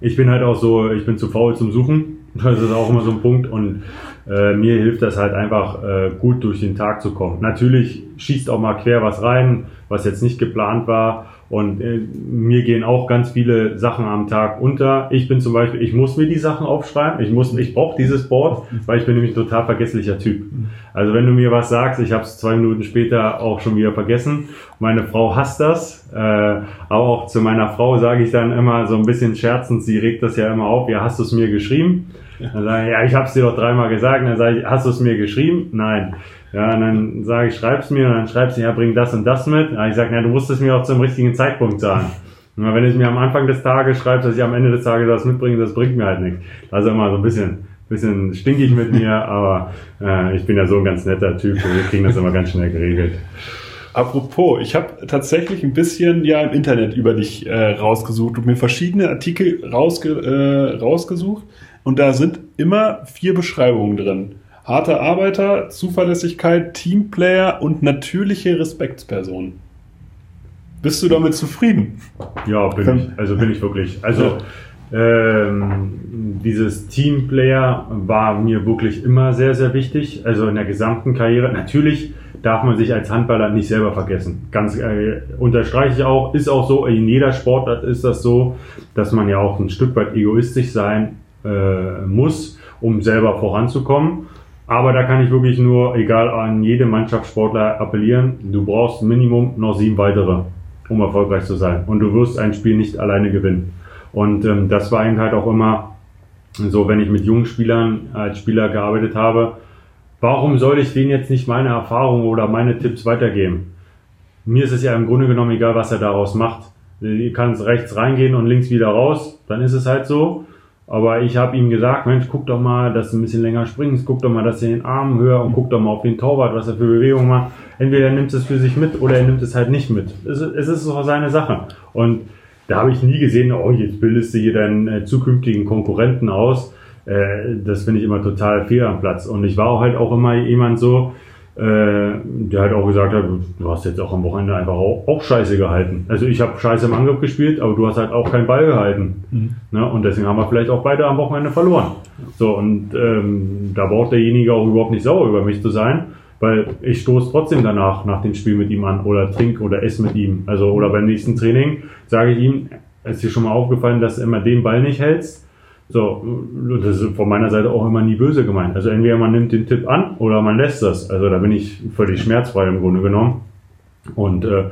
ich bin halt auch so, ich bin zu faul zum Suchen. Das ist auch immer so ein Punkt. Und äh, mir hilft das halt einfach, äh, gut durch den Tag zu kommen. Natürlich schießt auch mal quer was rein, was jetzt nicht geplant war. Und äh, mir gehen auch ganz viele Sachen am Tag unter. Ich bin zum Beispiel, ich muss mir die Sachen aufschreiben. Ich muss, ich brauche dieses Board, weil ich bin nämlich ein total vergesslicher Typ. Also wenn du mir was sagst, ich habe es zwei Minuten später auch schon wieder vergessen. Meine Frau hasst das. Äh, aber auch zu meiner Frau sage ich dann immer so ein bisschen scherzend, sie regt das ja immer auf. Ja, hast du es mir geschrieben? Dann ich, ja, ich habe es dir doch dreimal gesagt. Dann sage ich, hast du es mir geschrieben? Nein. Ja, und dann sage ich, schreib's mir und dann schreibst du, ja, bring das und das mit. Ja, ich sage, ja, du musst es mir auch zum richtigen Zeitpunkt sagen. Und wenn es mir am Anfang des Tages schreibst, dass ich am Ende des Tages das mitbringe, das bringt mir halt nichts. Also immer so ein bisschen, bisschen stinkig mit mir, aber äh, ich bin ja so ein ganz netter Typ und wir kriegen das immer ganz schnell geregelt. Apropos, ich habe tatsächlich ein bisschen ja im Internet über dich äh, rausgesucht und mir verschiedene Artikel rausge äh, rausgesucht und da sind immer vier Beschreibungen drin. Harter Arbeiter, Zuverlässigkeit, Teamplayer und natürliche Respektsperson. Bist du damit zufrieden? Ja, bin ich. Also bin ich wirklich. Also ähm, dieses Teamplayer war mir wirklich immer sehr, sehr wichtig. Also in der gesamten Karriere. Natürlich darf man sich als Handballer nicht selber vergessen. Ganz äh, unterstreiche ich auch, ist auch so, in jeder Sportart ist das so, dass man ja auch ein Stück weit egoistisch sein äh, muss, um selber voranzukommen. Aber da kann ich wirklich nur, egal an jede Mannschaftssportler appellieren, du brauchst Minimum noch sieben weitere, um erfolgreich zu sein. Und du wirst ein Spiel nicht alleine gewinnen. Und ähm, das war eben halt auch immer so, wenn ich mit jungen Spielern als Spieler gearbeitet habe, warum soll ich denen jetzt nicht meine Erfahrungen oder meine Tipps weitergeben? Mir ist es ja im Grunde genommen egal, was er daraus macht. Du kannst rechts reingehen und links wieder raus, dann ist es halt so. Aber ich habe ihm gesagt, Mensch, guck doch mal, dass du ein bisschen länger springst, guck doch mal, dass du den Arm höher und guck doch mal auf den Torwart, was er für Bewegungen macht. Entweder er nimmt es für sich mit oder er nimmt es halt nicht mit. Es, ist auch seine Sache. Und da habe ich nie gesehen, oh, jetzt bildest du hier deinen äh, zukünftigen Konkurrenten aus. Äh, das finde ich immer total fehl am Platz. Und ich war auch halt auch immer jemand so, äh, der halt auch gesagt hat, du hast jetzt auch am Wochenende einfach auch, auch Scheiße gehalten. Also ich habe Scheiße im Angriff gespielt, aber du hast halt auch keinen Ball gehalten. Mhm. Ne? Und deswegen haben wir vielleicht auch beide am Wochenende verloren. So, und ähm, da braucht derjenige auch überhaupt nicht sauer über mich zu sein, weil ich stoße trotzdem danach nach dem Spiel mit ihm an oder trink oder esse mit ihm. Also oder beim nächsten Training sage ich ihm, ist dir schon mal aufgefallen, dass du immer den Ball nicht hältst? So, das ist von meiner Seite auch immer nie böse gemeint. Also entweder man nimmt den Tipp an oder man lässt das. Also da bin ich völlig schmerzfrei im Grunde genommen. Und äh,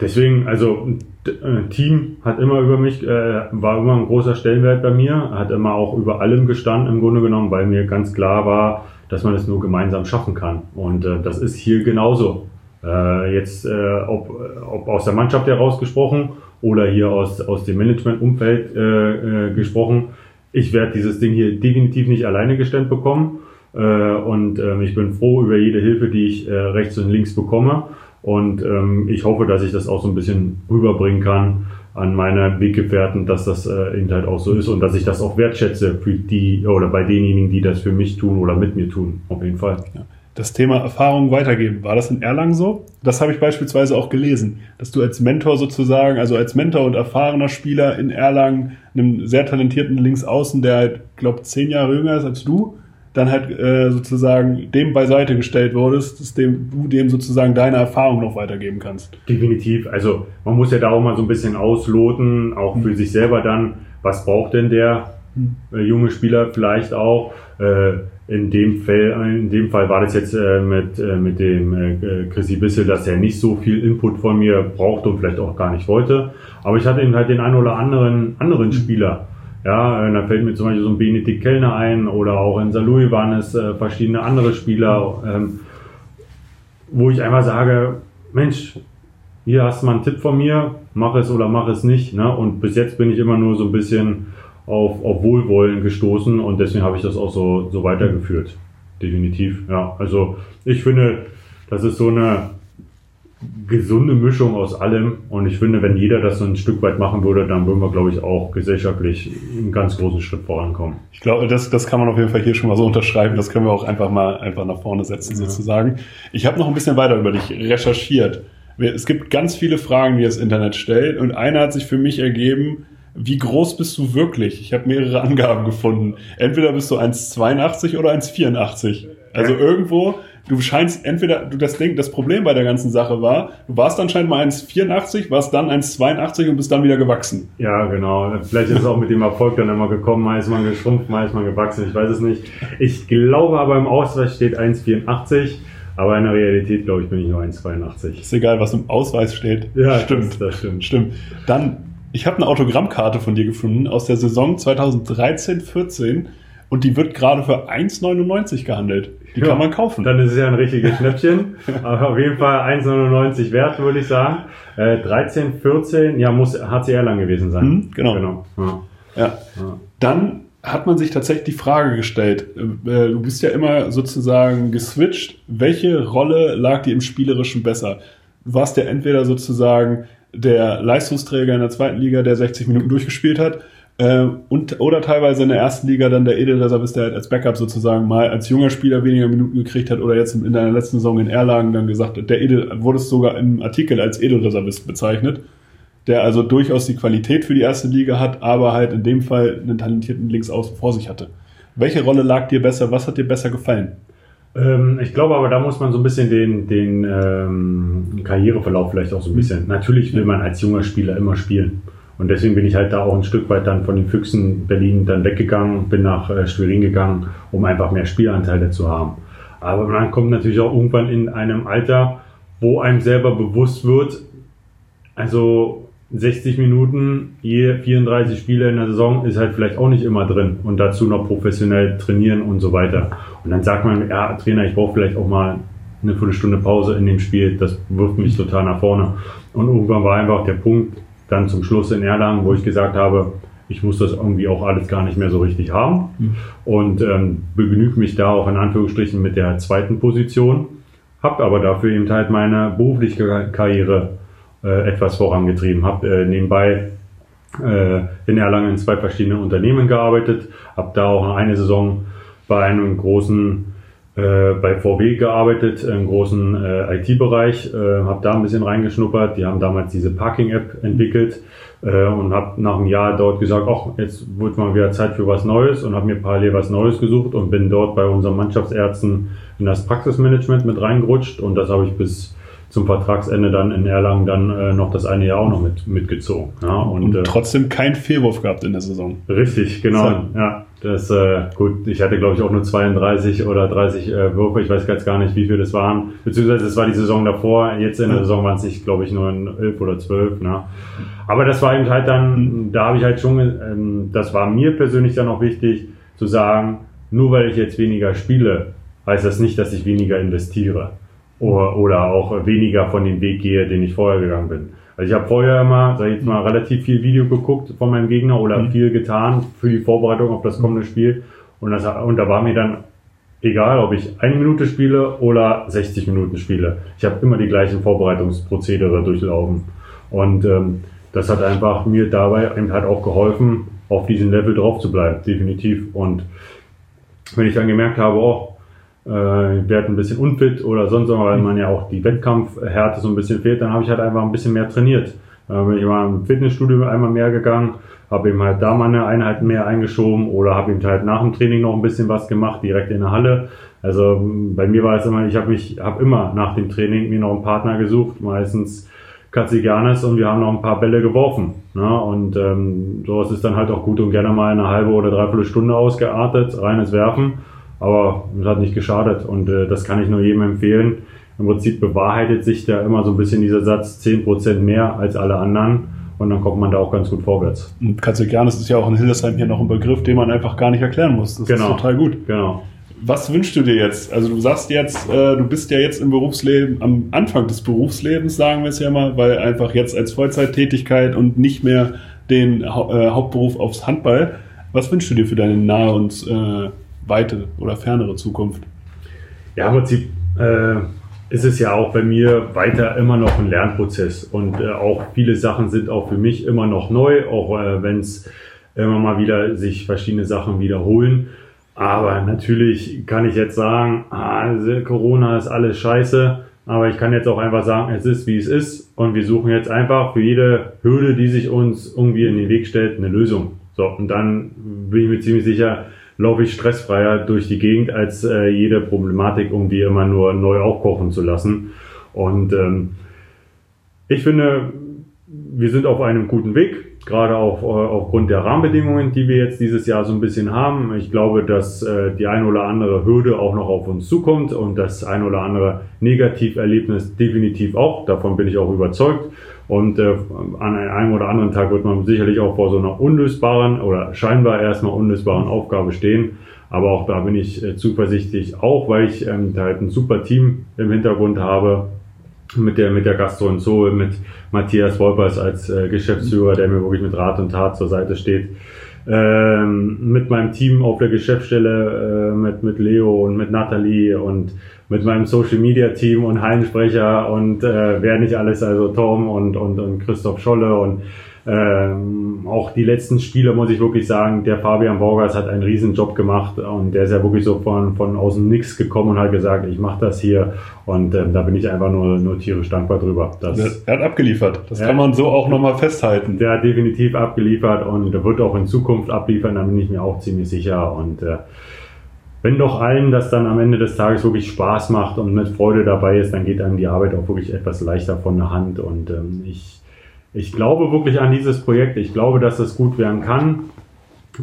deswegen, also äh, Team hat immer über mich, äh, war immer ein großer Stellenwert bei mir, hat immer auch über allem gestanden im Grunde genommen, weil mir ganz klar war, dass man es nur gemeinsam schaffen kann. Und äh, das ist hier genauso. Äh, jetzt, äh, ob, ob aus der Mannschaft herausgesprochen oder hier aus, aus dem Management-Umfeld äh, äh, gesprochen, ich werde dieses Ding hier definitiv nicht alleine gestemmt bekommen. Äh, und ähm, ich bin froh über jede Hilfe, die ich äh, rechts und links bekomme. Und ähm, ich hoffe, dass ich das auch so ein bisschen rüberbringen kann an meine Weggefährten, dass das äh, eben halt auch so ist und dass ich das auch wertschätze für die oder bei denjenigen, die das für mich tun oder mit mir tun. Auf jeden Fall. Ja. Das Thema Erfahrung weitergeben, war das in Erlangen so? Das habe ich beispielsweise auch gelesen, dass du als Mentor sozusagen, also als Mentor und erfahrener Spieler in Erlangen, einem sehr talentierten Linksaußen, der halt, glaube zehn Jahre jünger ist als du, dann halt äh, sozusagen dem beiseite gestellt wurdest, dass dem, du dem sozusagen deine Erfahrung noch weitergeben kannst. Definitiv. Also man muss ja da auch mal so ein bisschen ausloten, auch für mhm. sich selber dann, was braucht denn der mhm. äh, junge Spieler vielleicht auch. Äh, in dem Fall, in dem Fall war das jetzt äh, mit, äh, mit dem äh, Chrissy Bissel, dass er nicht so viel Input von mir brauchte und vielleicht auch gar nicht wollte. Aber ich hatte eben halt den einen oder anderen anderen Spieler. Ja, äh, da fällt mir zum Beispiel so ein Benedikt Kellner ein oder auch in Salui waren es äh, verschiedene andere Spieler, ähm, wo ich einfach sage, Mensch, hier hast du mal einen Tipp von mir, mach es oder mach es nicht. Ne? Und bis jetzt bin ich immer nur so ein bisschen auf, auf Wohlwollen gestoßen und deswegen habe ich das auch so, so weitergeführt. Definitiv, ja. Also ich finde, das ist so eine gesunde Mischung aus allem und ich finde, wenn jeder das so ein Stück weit machen würde, dann würden wir, glaube ich, auch gesellschaftlich einen ganz großen Schritt vorankommen. Ich glaube, das, das kann man auf jeden Fall hier schon mal so unterschreiben. Das können wir auch einfach mal einfach nach vorne setzen, ja. sozusagen. Ich habe noch ein bisschen weiter über dich recherchiert. Es gibt ganz viele Fragen, die das Internet stellt und eine hat sich für mich ergeben, wie groß bist du wirklich? Ich habe mehrere Angaben gefunden. Entweder bist du 1,82 oder 1,84. Also irgendwo, du scheinst entweder, du das Ding, das Problem bei der ganzen Sache war, du warst anscheinend mal 1,84, warst dann 1,82 und bist dann wieder gewachsen. Ja, genau. Vielleicht ist es auch mit dem Erfolg dann immer gekommen, mal ist man geschrumpft, mal ist man gewachsen, ich weiß es nicht. Ich glaube aber im Ausweis steht 1,84. Aber in der Realität, glaube ich, bin ich nur 1,82. Ist egal, was im Ausweis steht. Ja, stimmt. Das, das stimmt. Stimmt. Dann ich habe eine Autogrammkarte von dir gefunden aus der Saison 2013-14 und die wird gerade für 1,99 gehandelt. Die ja, kann man kaufen. Dann ist es ja ein richtiges Schnäppchen. Aber auf jeden Fall 1,99 wert, würde ich sagen. Äh, 13, 14, ja, muss HCR lang gewesen sein. Hm, genau. genau. Ja. ja. Dann hat man sich tatsächlich die Frage gestellt, äh, du bist ja immer sozusagen geswitcht, welche Rolle lag dir im Spielerischen besser? Du warst ja entweder sozusagen der Leistungsträger in der zweiten Liga, der 60 Minuten durchgespielt hat, äh, und, oder teilweise in der ersten Liga dann der Edelreservist, der halt als Backup sozusagen mal als junger Spieler weniger Minuten gekriegt hat oder jetzt in deiner letzten Saison in Erlagen dann gesagt hat, der Edel, wurde es sogar im Artikel als Edelreservist bezeichnet, der also durchaus die Qualität für die erste Liga hat, aber halt in dem Fall einen talentierten Linksaußen vor sich hatte. Welche Rolle lag dir besser? Was hat dir besser gefallen? Ähm, ich glaube aber, da muss man so ein bisschen den, den ähm, Karriereverlauf vielleicht auch so ein bisschen. Natürlich will man als junger Spieler immer spielen. Und deswegen bin ich halt da auch ein Stück weit dann von den Füchsen Berlin dann weggegangen, bin nach äh, Schwerin gegangen, um einfach mehr Spielanteile zu haben. Aber man kommt natürlich auch irgendwann in einem Alter, wo einem selber bewusst wird, also 60 Minuten, je 34 Spiele in der Saison ist halt vielleicht auch nicht immer drin und dazu noch professionell trainieren und so weiter. Und dann sagt man, ja, Trainer, ich brauche vielleicht auch mal eine Viertelstunde Pause in dem Spiel, das wirft mich total nach vorne. Und irgendwann war einfach der Punkt dann zum Schluss in Erlangen, wo ich gesagt habe, ich muss das irgendwie auch alles gar nicht mehr so richtig haben mhm. und ähm, begnüge mich da auch in Anführungsstrichen mit der zweiten Position, habe aber dafür eben halt meine berufliche Karriere äh, etwas vorangetrieben. Habe äh, nebenbei äh, in Erlangen in zwei verschiedenen Unternehmen gearbeitet, habe da auch eine Saison bei einem großen äh, bei VW gearbeitet, im großen äh, IT-Bereich, äh, habe da ein bisschen reingeschnuppert. Die haben damals diese Parking-App entwickelt äh, und habe nach einem Jahr dort gesagt, ach, jetzt wird mal wieder Zeit für was Neues und habe mir parallel was Neues gesucht und bin dort bei unseren Mannschaftsärzten in das Praxismanagement mit reingerutscht und das habe ich bis zum Vertragsende dann in Erlangen dann äh, noch das eine Jahr auch noch mit, mitgezogen. Ja, und, und äh, trotzdem keinen Fehlwurf gehabt in der Saison. Richtig, genau. So. Ja, das äh, gut. Ich hatte glaube ich auch nur 32 oder 30 äh, Würfe. Ich weiß jetzt gar nicht, wie viele das waren. Beziehungsweise es war die Saison davor. Jetzt in der Saison waren es sich glaube ich nur 11 oder 12. Ne? Aber das war eben halt dann. Da habe ich halt schon. Ähm, das war mir persönlich dann auch wichtig zu sagen. Nur weil ich jetzt weniger spiele, heißt das nicht, dass ich weniger investiere oder, oder auch weniger von dem Weg gehe, den ich vorher gegangen bin. Also ich habe vorher immer, sag ich jetzt mal, relativ viel Video geguckt von meinem Gegner oder mhm. viel getan für die Vorbereitung auf das kommende Spiel. Und, das, und da war mir dann egal, ob ich eine Minute spiele oder 60 Minuten spiele. Ich habe immer die gleichen Vorbereitungsprozedere durchlaufen. Und ähm, das hat einfach mir dabei eben halt auch geholfen, auf diesem Level drauf zu bleiben, definitiv. Und wenn ich dann gemerkt habe, oh, äh, werde ein bisschen unfit oder sonst was, weil man ja auch die Wettkampfhärte so ein bisschen fehlt, dann habe ich halt einfach ein bisschen mehr trainiert. Äh, bin ich mal im Fitnessstudio einmal mehr gegangen, habe ihm halt da mal eine Einheit mehr eingeschoben oder habe ihm halt nach dem Training noch ein bisschen was gemacht, direkt in der Halle. Also bei mir war es immer, ich habe mich, habe immer nach dem Training mir noch einen Partner gesucht, meistens Katsigianis und wir haben noch ein paar Bälle geworfen. Ne? Und ähm, sowas ist dann halt auch gut und gerne mal eine halbe oder dreiviertel Stunde ausgeartet, reines Werfen. Aber es hat nicht geschadet und äh, das kann ich nur jedem empfehlen. Im Prinzip bewahrheitet sich da immer so ein bisschen dieser Satz 10% mehr als alle anderen und dann kommt man da auch ganz gut vorwärts. Und Katsigianis ist ja auch in Hildesheim hier noch ein Begriff, den man einfach gar nicht erklären muss. Das genau. ist total gut. Genau. Was wünschst du dir jetzt? Also du sagst jetzt, äh, du bist ja jetzt im Berufsleben, am Anfang des Berufslebens, sagen wir es ja mal, weil einfach jetzt als Vollzeittätigkeit und nicht mehr den ha äh, Hauptberuf aufs Handball. Was wünschst du dir für deine nahe und äh, weite oder fernere Zukunft? Ja, im Prinzip äh, ist es ja auch bei mir weiter immer noch ein Lernprozess und äh, auch viele Sachen sind auch für mich immer noch neu, auch äh, wenn es immer mal wieder sich verschiedene Sachen wiederholen. Aber natürlich kann ich jetzt sagen, ah, Corona ist alles scheiße. Aber ich kann jetzt auch einfach sagen, es ist wie es ist. Und wir suchen jetzt einfach für jede Hürde, die sich uns irgendwie in den Weg stellt, eine Lösung. So, und dann bin ich mir ziemlich sicher, laufe ich stressfreier durch die Gegend, als äh, jede Problematik irgendwie immer nur neu aufkochen zu lassen. Und ähm, ich finde, wir sind auf einem guten Weg gerade auch äh, aufgrund der Rahmenbedingungen, die wir jetzt dieses Jahr so ein bisschen haben. Ich glaube, dass äh, die eine oder andere Hürde auch noch auf uns zukommt und das eine oder andere Negativerlebnis definitiv auch. Davon bin ich auch überzeugt. Und äh, an einem oder anderen Tag wird man sicherlich auch vor so einer unlösbaren oder scheinbar erstmal unlösbaren Aufgabe stehen. Aber auch da bin ich äh, zuversichtlich, auch weil ich ähm, da halt ein super Team im Hintergrund habe, mit der, mit der Gastro und so, mit Matthias Wolpers als äh, Geschäftsführer, der mir wirklich mit Rat und Tat zur Seite steht. Ähm, mit meinem Team auf der Geschäftsstelle, äh, mit, mit Leo und mit Nathalie und mit meinem Social Media Team und Hallensprecher und äh, wer nicht alles, also Tom und, und, und Christoph Scholle und ähm, auch die letzten Spiele muss ich wirklich sagen, der Fabian Borgers hat einen riesen Job gemacht und der ist ja wirklich so von, von aus dem Nix gekommen und hat gesagt, ich mache das hier und ähm, da bin ich einfach nur, nur tierisch dankbar drüber. Das, er hat abgeliefert, das kann man so auch nochmal festhalten. Der hat definitiv abgeliefert und wird auch in Zukunft abliefern, da bin ich mir auch ziemlich sicher und äh, wenn doch allen das dann am Ende des Tages wirklich Spaß macht und mit Freude dabei ist, dann geht einem die Arbeit auch wirklich etwas leichter von der Hand und ähm, ich ich glaube wirklich an dieses Projekt. Ich glaube, dass es gut werden kann.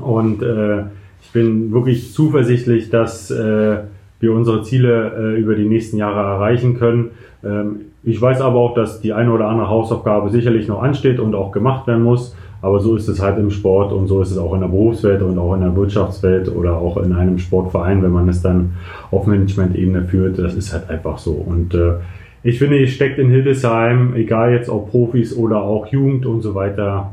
Und äh, ich bin wirklich zuversichtlich, dass äh, wir unsere Ziele äh, über die nächsten Jahre erreichen können. Ähm, ich weiß aber auch, dass die eine oder andere Hausaufgabe sicherlich noch ansteht und auch gemacht werden muss. Aber so ist es halt im Sport und so ist es auch in der Berufswelt und auch in der Wirtschaftswelt oder auch in einem Sportverein, wenn man es dann auf Management-Ebene führt. Das ist halt einfach so. Und äh, ich finde, es steckt in Hildesheim, egal jetzt ob Profis oder auch Jugend und so weiter,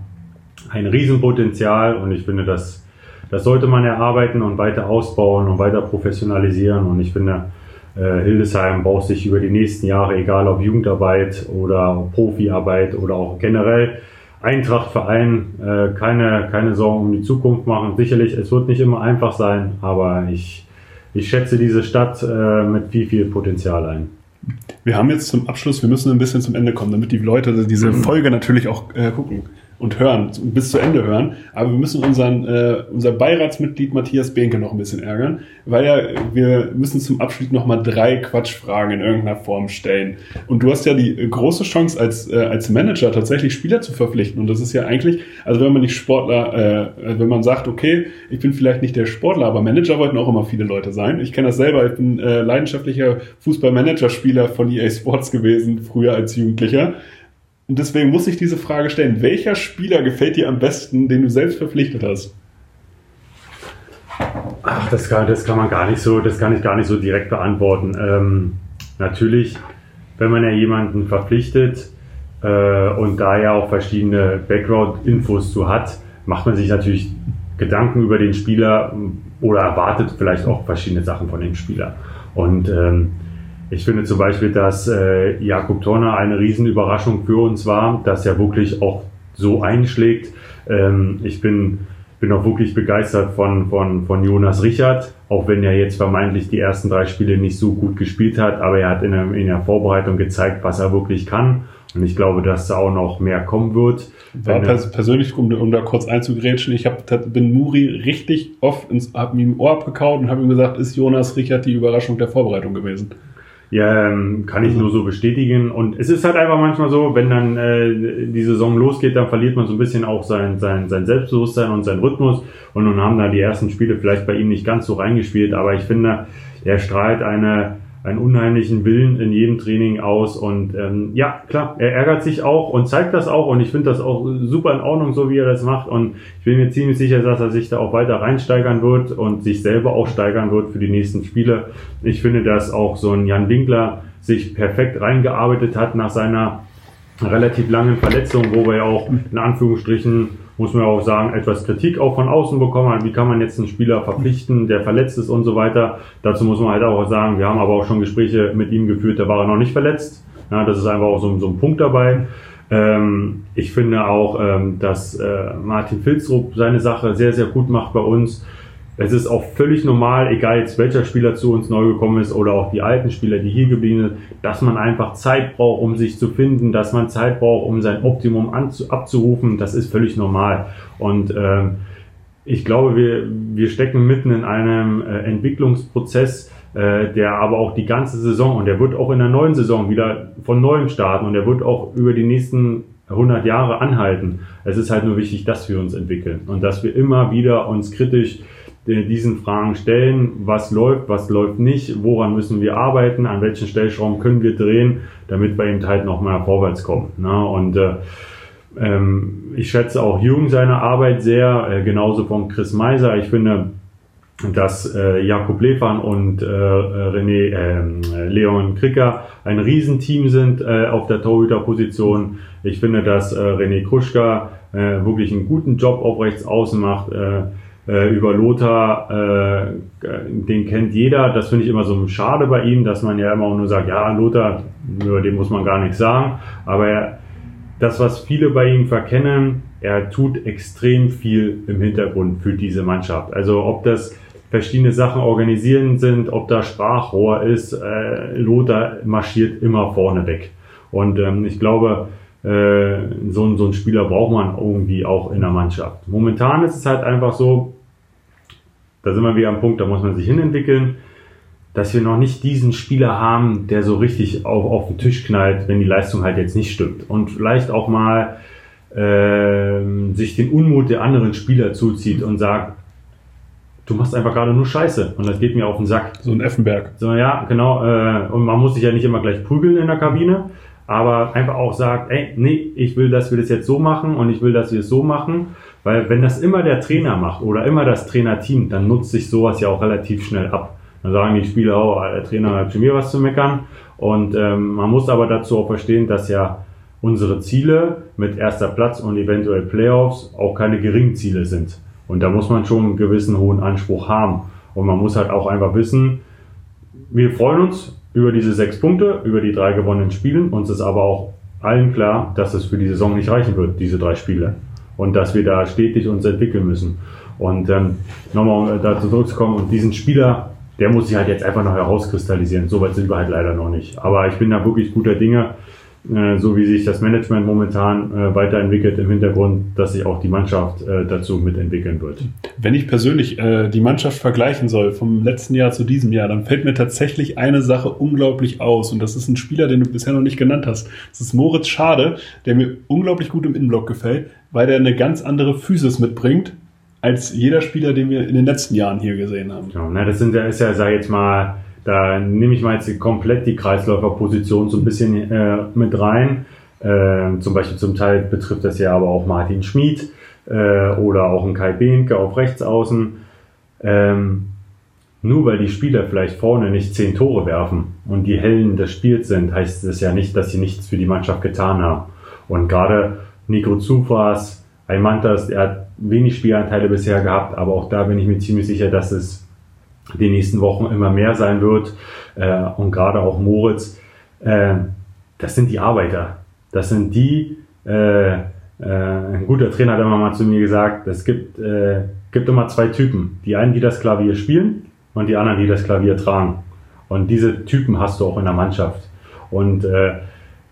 ein Riesenpotenzial und ich finde, das, das sollte man erarbeiten und weiter ausbauen und weiter professionalisieren und ich finde, äh, Hildesheim braucht sich über die nächsten Jahre, egal ob Jugendarbeit oder Profiarbeit oder auch generell Eintrachtverein, äh, keine, keine Sorgen um die Zukunft machen. Sicherlich, es wird nicht immer einfach sein, aber ich, ich schätze diese Stadt äh, mit viel, viel Potenzial ein. Wir haben jetzt zum Abschluss, wir müssen ein bisschen zum Ende kommen, damit die Leute diese mhm. Folge natürlich auch äh, gucken und hören, bis zu Ende hören. Aber wir müssen unseren, äh, unser Beiratsmitglied Matthias Behnke noch ein bisschen ärgern, weil ja, wir müssen zum Abschluss noch mal drei Quatschfragen in irgendeiner Form stellen. Und du hast ja die große Chance als, äh, als Manager tatsächlich Spieler zu verpflichten. Und das ist ja eigentlich, also wenn man nicht Sportler, äh, wenn man sagt, okay, ich bin vielleicht nicht der Sportler, aber Manager wollten auch immer viele Leute sein. Ich kenne das selber, ich bin äh, leidenschaftlicher Fußballmanager-Spieler von EA Sports gewesen, früher als Jugendlicher. Und deswegen muss ich diese Frage stellen. Welcher Spieler gefällt dir am besten, den du selbst verpflichtet hast? Ach, das kann, das kann man gar nicht so, das kann ich gar nicht so direkt beantworten. Ähm, natürlich, wenn man ja jemanden verpflichtet äh, und da ja auch verschiedene Background-Infos zu hat, macht man sich natürlich Gedanken über den Spieler oder erwartet vielleicht auch verschiedene Sachen von dem Spieler. Und ähm, ich finde zum Beispiel, dass äh, Jakob Turner eine Riesenüberraschung für uns war, dass er wirklich auch so einschlägt. Ähm, ich bin bin auch wirklich begeistert von, von, von Jonas Richard, auch wenn er jetzt vermeintlich die ersten drei Spiele nicht so gut gespielt hat, aber er hat in der, in der Vorbereitung gezeigt, was er wirklich kann. Und ich glaube, dass da auch noch mehr kommen wird. War pers persönlich, um, um, da kurz einzugrätschen, ich hab, bin Muri richtig oft ins, hab ihm im Ohr abgekaut und habe ihm gesagt, ist Jonas Richard die Überraschung der Vorbereitung gewesen. Ja, ähm, kann ich nur so bestätigen. Und es ist halt einfach manchmal so, wenn dann äh, die Saison losgeht, dann verliert man so ein bisschen auch sein, sein, sein Selbstbewusstsein und seinen Rhythmus. Und nun haben da die ersten Spiele vielleicht bei ihm nicht ganz so reingespielt, aber ich finde, er strahlt eine einen unheimlichen Willen in jedem Training aus. Und ähm, ja, klar, er ärgert sich auch und zeigt das auch. Und ich finde das auch super in Ordnung, so wie er das macht. Und ich bin mir ziemlich sicher, dass er sich da auch weiter reinsteigern wird und sich selber auch steigern wird für die nächsten Spiele. Ich finde, dass auch so ein Jan Winkler sich perfekt reingearbeitet hat nach seiner relativ langen Verletzung, wo wir ja auch in Anführungsstrichen muss man auch sagen, etwas Kritik auch von außen bekommen. Wie kann man jetzt einen Spieler verpflichten, der verletzt ist und so weiter. Dazu muss man halt auch sagen, wir haben aber auch schon Gespräche mit ihm geführt, da war er noch nicht verletzt. Ja, das ist einfach auch so, so ein Punkt dabei. Ähm, ich finde auch, ähm, dass äh, Martin Filzrup seine Sache sehr, sehr gut macht bei uns. Es ist auch völlig normal, egal jetzt welcher Spieler zu uns neu gekommen ist oder auch die alten Spieler, die hier geblieben sind, dass man einfach Zeit braucht, um sich zu finden, dass man Zeit braucht, um sein Optimum abzurufen. Das ist völlig normal. Und ähm, ich glaube, wir, wir stecken mitten in einem äh, Entwicklungsprozess, äh, der aber auch die ganze Saison und der wird auch in der neuen Saison wieder von neuem starten und der wird auch über die nächsten 100 Jahre anhalten. Es ist halt nur wichtig, dass wir uns entwickeln und dass wir immer wieder uns kritisch diesen Fragen stellen, was läuft, was läuft nicht, woran müssen wir arbeiten, an welchen Stellschrauben können wir drehen, damit wir eben halt noch mal vorwärts kommen. Ne? Und äh, ähm, ich schätze auch Jürgen seine Arbeit sehr, äh, genauso von Chris Meiser. Ich finde, dass äh, Jakob Lefan und äh, René, äh, Leon Kricker ein Riesenteam sind äh, auf der Torhüterposition. Ich finde, dass äh, René Kruschka äh, wirklich einen guten Job auf rechts außen macht. Äh, äh, über Lothar, äh, den kennt jeder. Das finde ich immer so schade bei ihm, dass man ja immer nur sagt, ja, Lothar, über den muss man gar nichts sagen. Aber er, das, was viele bei ihm verkennen, er tut extrem viel im Hintergrund für diese Mannschaft. Also ob das verschiedene Sachen organisieren sind, ob da Sprachrohr ist, äh, Lothar marschiert immer vorne weg. Und ähm, ich glaube, äh, so, so einen Spieler braucht man irgendwie auch in der Mannschaft. Momentan ist es halt einfach so, da sind wir wieder am Punkt, da muss man sich hinentwickeln, dass wir noch nicht diesen Spieler haben, der so richtig auf, auf den Tisch knallt, wenn die Leistung halt jetzt nicht stimmt. Und vielleicht auch mal äh, sich den Unmut der anderen Spieler zuzieht und sagt, du machst einfach gerade nur Scheiße und das geht mir auf den Sack. So ein Effenberg. So, ja, genau. Äh, und man muss sich ja nicht immer gleich prügeln in der Kabine, aber einfach auch sagt, ey, nee, ich will, dass wir das jetzt so machen und ich will, dass wir es so machen. Weil wenn das immer der Trainer macht oder immer das Trainerteam, dann nutzt sich sowas ja auch relativ schnell ab. Dann sagen die Spieler, oh, der Trainer hat schon mir was zu meckern. Und ähm, man muss aber dazu auch verstehen, dass ja unsere Ziele mit erster Platz und eventuell Playoffs auch keine geringen Ziele sind. Und da muss man schon einen gewissen hohen Anspruch haben. Und man muss halt auch einfach wissen, wir freuen uns über diese sechs Punkte, über die drei gewonnenen Spielen. Uns ist aber auch allen klar, dass es für die Saison nicht reichen wird, diese drei Spiele. Und dass wir da stetig uns entwickeln müssen. Und ähm, nochmal um dazu zurückzukommen, und diesen Spieler, der muss sich halt jetzt einfach noch herauskristallisieren. Soweit sind wir halt leider noch nicht. Aber ich bin da wirklich guter Dinge. Äh, so wie sich das Management momentan äh, weiterentwickelt im Hintergrund, dass sich auch die Mannschaft äh, dazu mitentwickeln wird. Wenn ich persönlich äh, die Mannschaft vergleichen soll vom letzten Jahr zu diesem Jahr, dann fällt mir tatsächlich eine Sache unglaublich aus und das ist ein Spieler, den du bisher noch nicht genannt hast. Das ist Moritz Schade, der mir unglaublich gut im Innenblock gefällt, weil der eine ganz andere Physis mitbringt als jeder Spieler, den wir in den letzten Jahren hier gesehen haben. Ja, na, das sind ja, ist ja, sag ich jetzt mal, da nehme ich mal jetzt komplett die Kreisläuferposition so ein bisschen äh, mit rein. Äh, zum Beispiel zum Teil betrifft das ja aber auch Martin Schmid äh, oder auch ein Kai Behnke auf Rechtsaußen. Ähm, nur weil die Spieler vielleicht vorne nicht zehn Tore werfen und die Hellen des Spiels sind, heißt es ja nicht, dass sie nichts für die Mannschaft getan haben. Und gerade Nico Zufras, Aymantas, er hat wenig Spielanteile bisher gehabt, aber auch da bin ich mir ziemlich sicher, dass es die nächsten Wochen immer mehr sein wird. Äh, und gerade auch Moritz, äh, das sind die Arbeiter. Das sind die, äh, äh, ein guter Trainer hat immer mal zu mir gesagt, es gibt, äh, gibt immer zwei Typen. Die einen, die das Klavier spielen und die anderen, die das Klavier tragen. Und diese Typen hast du auch in der Mannschaft. Und äh,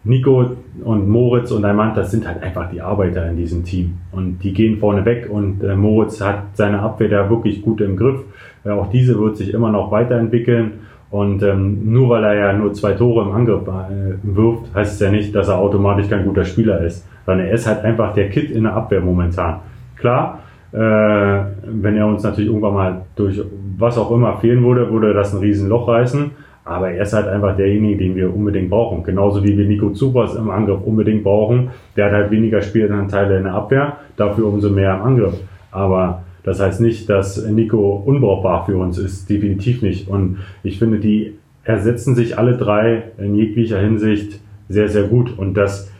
Nico und Moritz und Eimant, das sind halt einfach die Arbeiter in diesem Team. Und die gehen vorne weg und Moritz hat seine Abwehr da wirklich gut im Griff. Äh, auch diese wird sich immer noch weiterentwickeln. Und ähm, nur weil er ja nur zwei Tore im Angriff äh, wirft, heißt es ja nicht, dass er automatisch kein guter Spieler ist. Sondern er ist halt einfach der Kit in der Abwehr momentan. Klar, äh, wenn er uns natürlich irgendwann mal durch was auch immer fehlen würde, würde das ein Riesenloch reißen. Aber er ist halt einfach derjenige, den wir unbedingt brauchen. Genauso wie wir Nico Zupas im Angriff unbedingt brauchen. Der hat halt weniger Spielanteile in der Abwehr, dafür umso mehr im Angriff. Aber das heißt nicht, dass Nico unbrauchbar für uns ist. Definitiv nicht. Und ich finde, die ersetzen sich alle drei in jeglicher Hinsicht sehr, sehr gut. Und das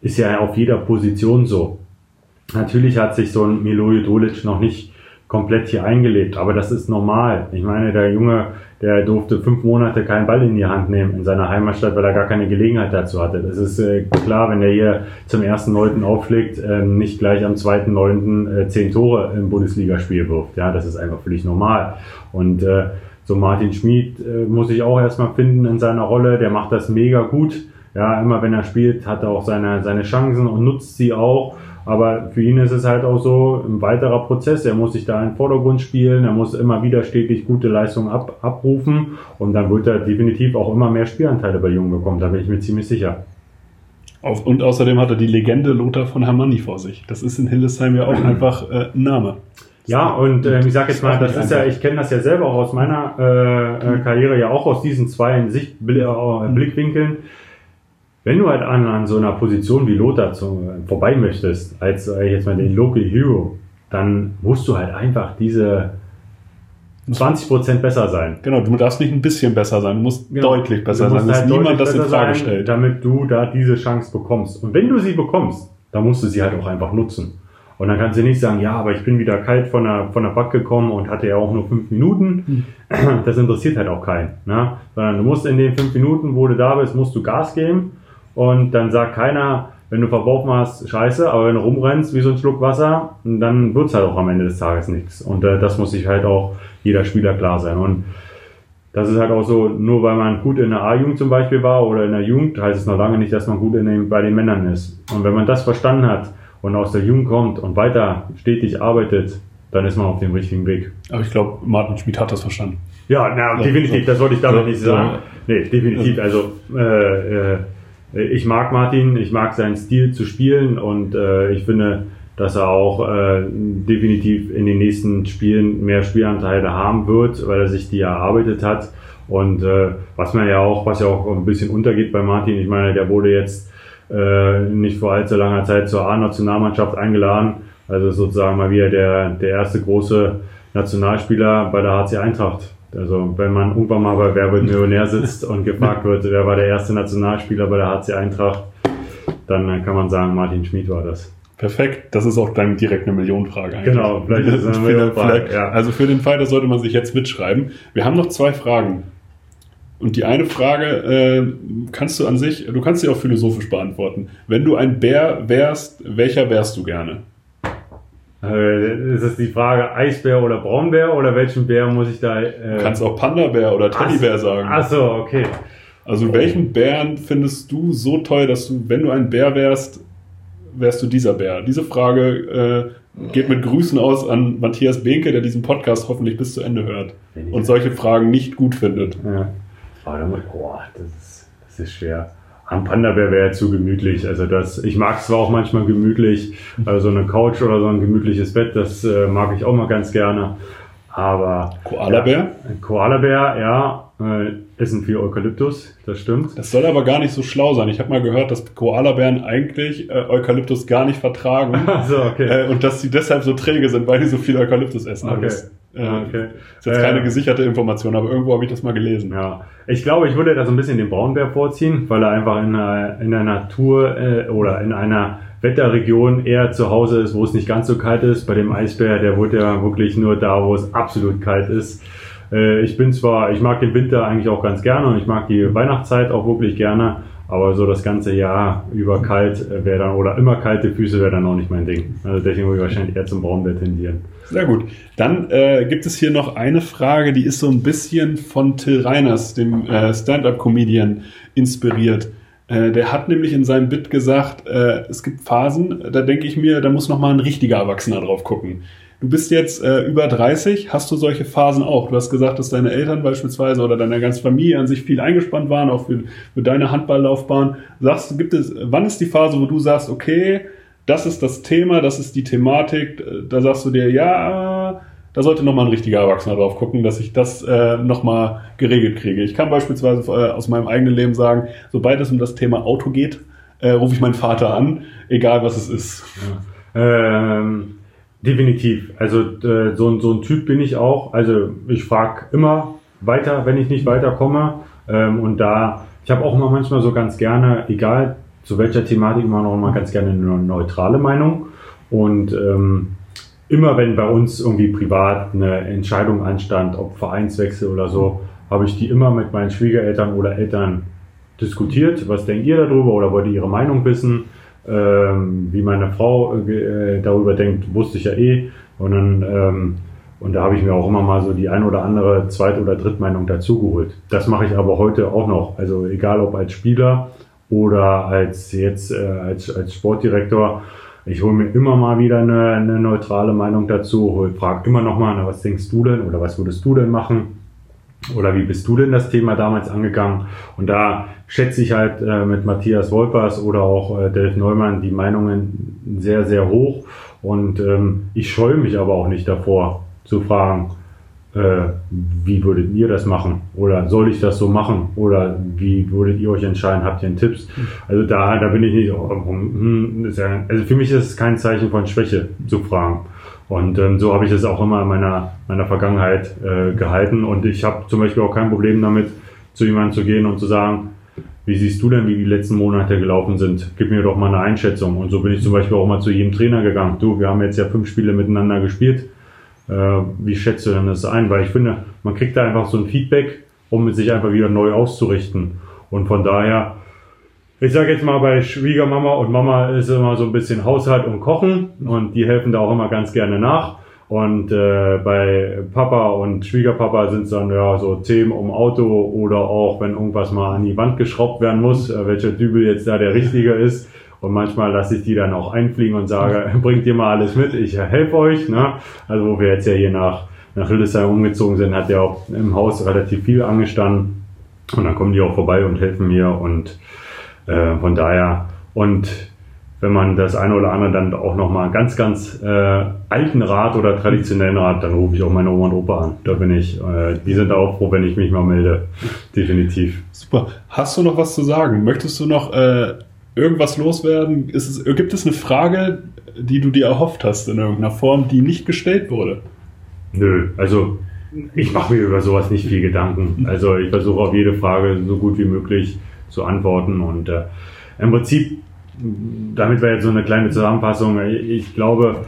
ist ja auf jeder Position so. Natürlich hat sich so ein Miloje Dolic noch nicht komplett hier eingelebt, aber das ist normal. Ich meine, der Junge der durfte fünf Monate keinen Ball in die Hand nehmen in seiner Heimatstadt, weil er gar keine Gelegenheit dazu hatte. Das ist äh, klar, wenn er hier zum ersten Neunten aufschlägt, äh, nicht gleich am zweiten Neunten äh, zehn Tore im Bundesligaspiel wirft. Ja, das ist einfach völlig normal. Und äh, so Martin Schmid äh, muss ich auch erstmal finden in seiner Rolle. Der macht das mega gut. Ja, immer wenn er spielt, hat er auch seine, seine Chancen und nutzt sie auch. Aber für ihn ist es halt auch so ein weiterer Prozess. Er muss sich da in den Vordergrund spielen, er muss immer wieder stetig gute Leistungen ab, abrufen und dann wird er definitiv auch immer mehr Spielanteile bei Jungen bekommen, da bin ich mir ziemlich sicher. Und außerdem hat er die Legende Lothar von Hermanni vor sich. Das ist in Hildesheim ja auch einfach äh, ein Name. Ja, und äh, ich sage jetzt mal, das ist ja, ich kenne das ja selber auch aus meiner äh, äh, Karriere, ja auch aus diesen zwei Sicht, äh, Blickwinkeln wenn du halt an, an so einer Position wie Lothar zu, vorbei möchtest, als äh, jetzt mal den Local Hero, dann musst du halt einfach diese 20% besser sein. Genau, du darfst nicht ein bisschen besser sein, du musst genau. deutlich besser sein, dass halt niemand das in Frage sein, stellt. Damit du da diese Chance bekommst. Und wenn du sie bekommst, dann musst du sie halt auch einfach nutzen. Und dann kannst du nicht sagen, ja, aber ich bin wieder kalt von der, von der Back gekommen und hatte ja auch nur fünf Minuten. Hm. Das interessiert halt auch keinen. Ne? Sondern du musst in den fünf Minuten, wo du da bist, musst du Gas geben und dann sagt keiner, wenn du verworfen hast, scheiße, aber wenn du rumrennst wie so ein Schluck Wasser, dann wird's halt auch am Ende des Tages nichts. Und äh, das muss sich halt auch jeder Spieler klar sein. Und das ist halt auch so, nur weil man gut in der A-Jugend zum Beispiel war oder in der Jugend, heißt es noch lange nicht, dass man gut in den, bei den Männern ist. Und wenn man das verstanden hat und aus der Jugend kommt und weiter stetig arbeitet, dann ist man auf dem richtigen Weg. Aber ich glaube, Martin Schmid hat das verstanden. Ja, na, definitiv, das wollte ich damit so, nicht sagen. Nee, definitiv. Also äh, äh, ich mag Martin, ich mag seinen Stil zu spielen und äh, ich finde, dass er auch äh, definitiv in den nächsten Spielen mehr Spielanteile haben wird, weil er sich die erarbeitet hat. Und äh, was man ja auch, was ja auch ein bisschen untergeht bei Martin, ich meine, der wurde jetzt äh, nicht vor allzu langer Zeit zur A-Nationalmannschaft eingeladen. Also sozusagen mal wieder der, der erste große Nationalspieler bei der HC Eintracht. Also wenn man irgendwann mal bei Wer wird Millionär sitzt und gefragt wird, wer war der erste Nationalspieler bei der HC Eintracht, dann kann man sagen, Martin Schmid war das. Perfekt, das ist auch dann direkt eine Millionenfrage eigentlich. Genau, vielleicht ist es eine Millionenfrage. Ja. Also für den Fall, das sollte man sich jetzt mitschreiben. Wir haben noch zwei Fragen. Und die eine Frage äh, kannst du an sich, du kannst sie auch philosophisch beantworten. Wenn du ein Bär wärst, welcher wärst du gerne? Äh, ist es die Frage Eisbär oder Braunbär oder welchen Bär muss ich da? Äh du kannst auch Panda-Bär oder Teddybär sagen. Ach so, okay. Also welchen Bären findest du so toll, dass du, wenn du ein Bär wärst, wärst du dieser Bär? Diese Frage äh, geht mit Grüßen aus an Matthias Behnke, der diesen Podcast hoffentlich bis zu Ende hört und solche Fragen nicht gut findet. Ja. Oh, das, ist, das ist schwer. Am Panda-Bär wäre zu gemütlich. Also das, ich mag es zwar auch manchmal gemütlich, also so eine Couch oder so ein gemütliches Bett, das äh, mag ich auch mal ganz gerne. Aber Koala-Bär? Ja, Koala-Bär, ja, äh, essen viel Eukalyptus, das stimmt. Das soll aber gar nicht so schlau sein. Ich habe mal gehört, dass Koalabären eigentlich äh, Eukalyptus gar nicht vertragen. so, okay. Äh, und dass sie deshalb so träge sind, weil die so viel Eukalyptus essen. Okay. Das, äh, okay. ist jetzt keine gesicherte Information, aber irgendwo habe ich das mal gelesen. Ja. Ich glaube, ich würde da so ein bisschen den Braunbär vorziehen, weil er einfach in der, in der Natur äh, oder in einer Wetterregion eher zu Hause ist, wo es nicht ganz so kalt ist. Bei dem Eisbär, der wurde ja wirklich nur da, wo es absolut kalt ist. Äh, ich bin zwar, ich mag den Winter eigentlich auch ganz gerne und ich mag die Weihnachtszeit auch wirklich gerne, Aber so das ganze Jahr über kalt wäre dann, oder immer kalte Füße wäre dann auch nicht mein Ding. Also deswegen würde ich wahrscheinlich eher zum Braunbär tendieren. Sehr gut. Dann äh, gibt es hier noch eine Frage, die ist so ein bisschen von Till Reiners, dem äh, Stand-up-Comedian, inspiriert. Äh, der hat nämlich in seinem Bit gesagt, äh, es gibt Phasen, da denke ich mir, da muss noch mal ein richtiger Erwachsener drauf gucken. Du bist jetzt äh, über 30, hast du solche Phasen auch? Du hast gesagt, dass deine Eltern beispielsweise oder deine ganze Familie an sich viel eingespannt waren, auch für, für deine Handballlaufbahn. Sagst gibt es, wann ist die Phase, wo du sagst, okay, das ist das Thema, das ist die Thematik, da sagst du dir, ja, da sollte nochmal ein richtiger Erwachsener drauf gucken, dass ich das äh, nochmal geregelt kriege. Ich kann beispielsweise äh, aus meinem eigenen Leben sagen, sobald es um das Thema Auto geht, äh, rufe ich meinen Vater an, egal was es ist. Ja. Ähm Definitiv. Also äh, so, so ein Typ bin ich auch. Also ich frage immer weiter, wenn ich nicht weiterkomme. Ähm, und da, ich habe auch immer manchmal so ganz gerne, egal zu welcher Thematik, immer noch mal ganz gerne eine neutrale Meinung. Und ähm, immer wenn bei uns irgendwie privat eine Entscheidung anstand, ob Vereinswechsel oder so, habe ich die immer mit meinen Schwiegereltern oder Eltern diskutiert. Was denkt ihr darüber oder wollt ihr ihre Meinung wissen? Ähm, wie meine Frau äh, darüber denkt, wusste ich ja eh. Und dann, ähm, und da habe ich mir auch immer mal so die ein oder andere Zweit- oder Drittmeinung dazugeholt. Das mache ich aber heute auch noch. Also egal ob als Spieler oder als jetzt äh, als, als Sportdirektor. Ich hole mir immer mal wieder eine, eine neutrale Meinung dazu, hol, frag immer noch mal, was denkst du denn oder was würdest du denn machen? Oder wie bist du denn das Thema damals angegangen? Und da schätze ich halt äh, mit Matthias Wolpers oder auch äh, Delf Neumann die Meinungen sehr, sehr hoch. Und ähm, ich scheue mich aber auch nicht davor zu fragen, äh, wie würdet ihr das machen? Oder soll ich das so machen? Oder wie würdet ihr euch entscheiden? Habt ihr einen Tipps? Also da, da bin ich nicht, oh, hm, also für mich ist es kein Zeichen von Schwäche zu fragen. Und ähm, so habe ich es auch immer in meiner, meiner Vergangenheit äh, gehalten. Und ich habe zum Beispiel auch kein Problem damit, zu jemandem zu gehen und zu sagen, wie siehst du denn, wie die letzten Monate gelaufen sind? Gib mir doch mal eine Einschätzung. Und so bin ich zum Beispiel auch mal zu jedem Trainer gegangen. Du, wir haben jetzt ja fünf Spiele miteinander gespielt. Äh, wie schätzt du denn das ein? Weil ich finde, man kriegt da einfach so ein Feedback, um sich einfach wieder neu auszurichten. Und von daher ich sage jetzt mal, bei Schwiegermama und Mama ist immer so ein bisschen Haushalt und Kochen und die helfen da auch immer ganz gerne nach. Und äh, bei Papa und Schwiegerpapa sind es dann ja so Themen um Auto oder auch, wenn irgendwas mal an die Wand geschraubt werden muss, äh, welcher Dübel jetzt da der richtige ist. Und manchmal lasse ich die dann auch einfliegen und sage, bringt ihr mal alles mit, ich helfe euch. Ne? Also wo wir jetzt ja hier nach, nach Hildesheim umgezogen sind, hat ja auch im Haus relativ viel angestanden. Und dann kommen die auch vorbei und helfen mir und äh, von daher, und wenn man das eine oder andere dann auch nochmal ganz, ganz äh, alten Rat oder traditionellen Rat, dann rufe ich auch meine Oma und Opa an. Da bin ich, äh, die sind auch froh, wenn ich mich mal melde. Definitiv. Super. Hast du noch was zu sagen? Möchtest du noch äh, irgendwas loswerden? Es, gibt es eine Frage, die du dir erhofft hast in irgendeiner Form, die nicht gestellt wurde? Nö, also ich mache mir über sowas nicht viel Gedanken. Also ich versuche auf jede Frage so gut wie möglich zu antworten. Und äh, im Prinzip, damit wäre jetzt so eine kleine Zusammenfassung, ich glaube,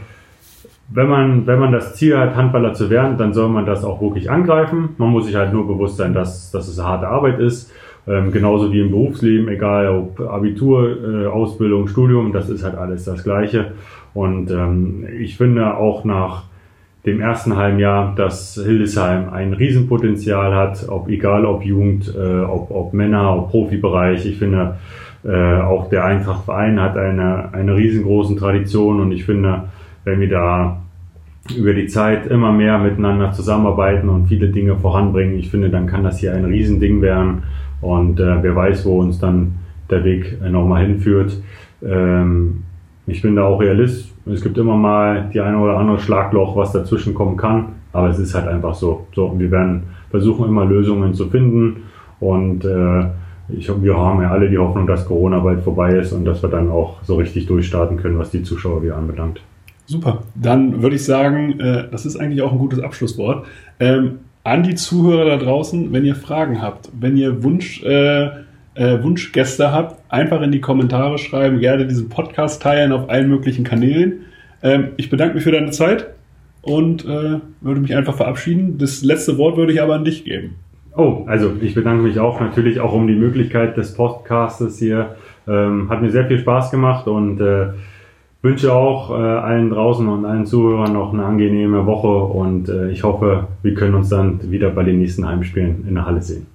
wenn man, wenn man das Ziel hat, Handballer zu werden, dann soll man das auch wirklich angreifen. Man muss sich halt nur bewusst sein, dass, dass es harte Arbeit ist. Ähm, genauso wie im Berufsleben, egal ob Abitur, äh, Ausbildung, Studium, das ist halt alles das Gleiche. Und ähm, ich finde auch nach dem ersten halben Jahr, dass Hildesheim ein Riesenpotenzial hat, ob egal ob Jugend, äh, ob, ob Männer, ob Profibereich. Ich finde, äh, auch der Eintracht-Verein hat eine, eine riesengroßen Tradition und ich finde, wenn wir da über die Zeit immer mehr miteinander zusammenarbeiten und viele Dinge voranbringen, ich finde, dann kann das hier ein Riesending werden und äh, wer weiß, wo uns dann der Weg äh, nochmal hinführt. Ähm, ich bin da auch Realist. Es gibt immer mal die eine oder andere Schlagloch, was dazwischen kommen kann. Aber es ist halt einfach so. So, und wir werden versuchen, immer Lösungen zu finden. Und äh, ich, wir haben ja alle die Hoffnung, dass Corona bald vorbei ist und dass wir dann auch so richtig durchstarten können, was die Zuschauer wieder anbelangt. Super. Dann würde ich sagen, äh, das ist eigentlich auch ein gutes Abschlusswort. Ähm, an die Zuhörer da draußen, wenn ihr Fragen habt, wenn ihr Wunsch äh, äh, Wunschgäste habt, einfach in die Kommentare schreiben, gerne diesen Podcast teilen auf allen möglichen Kanälen. Ähm, ich bedanke mich für deine Zeit und äh, würde mich einfach verabschieden. Das letzte Wort würde ich aber an dich geben. Oh, also ich bedanke mich auch natürlich auch um die Möglichkeit des Podcastes hier. Ähm, hat mir sehr viel Spaß gemacht und äh, wünsche auch äh, allen draußen und allen Zuhörern noch eine angenehme Woche und äh, ich hoffe, wir können uns dann wieder bei den nächsten Heimspielen in der Halle sehen.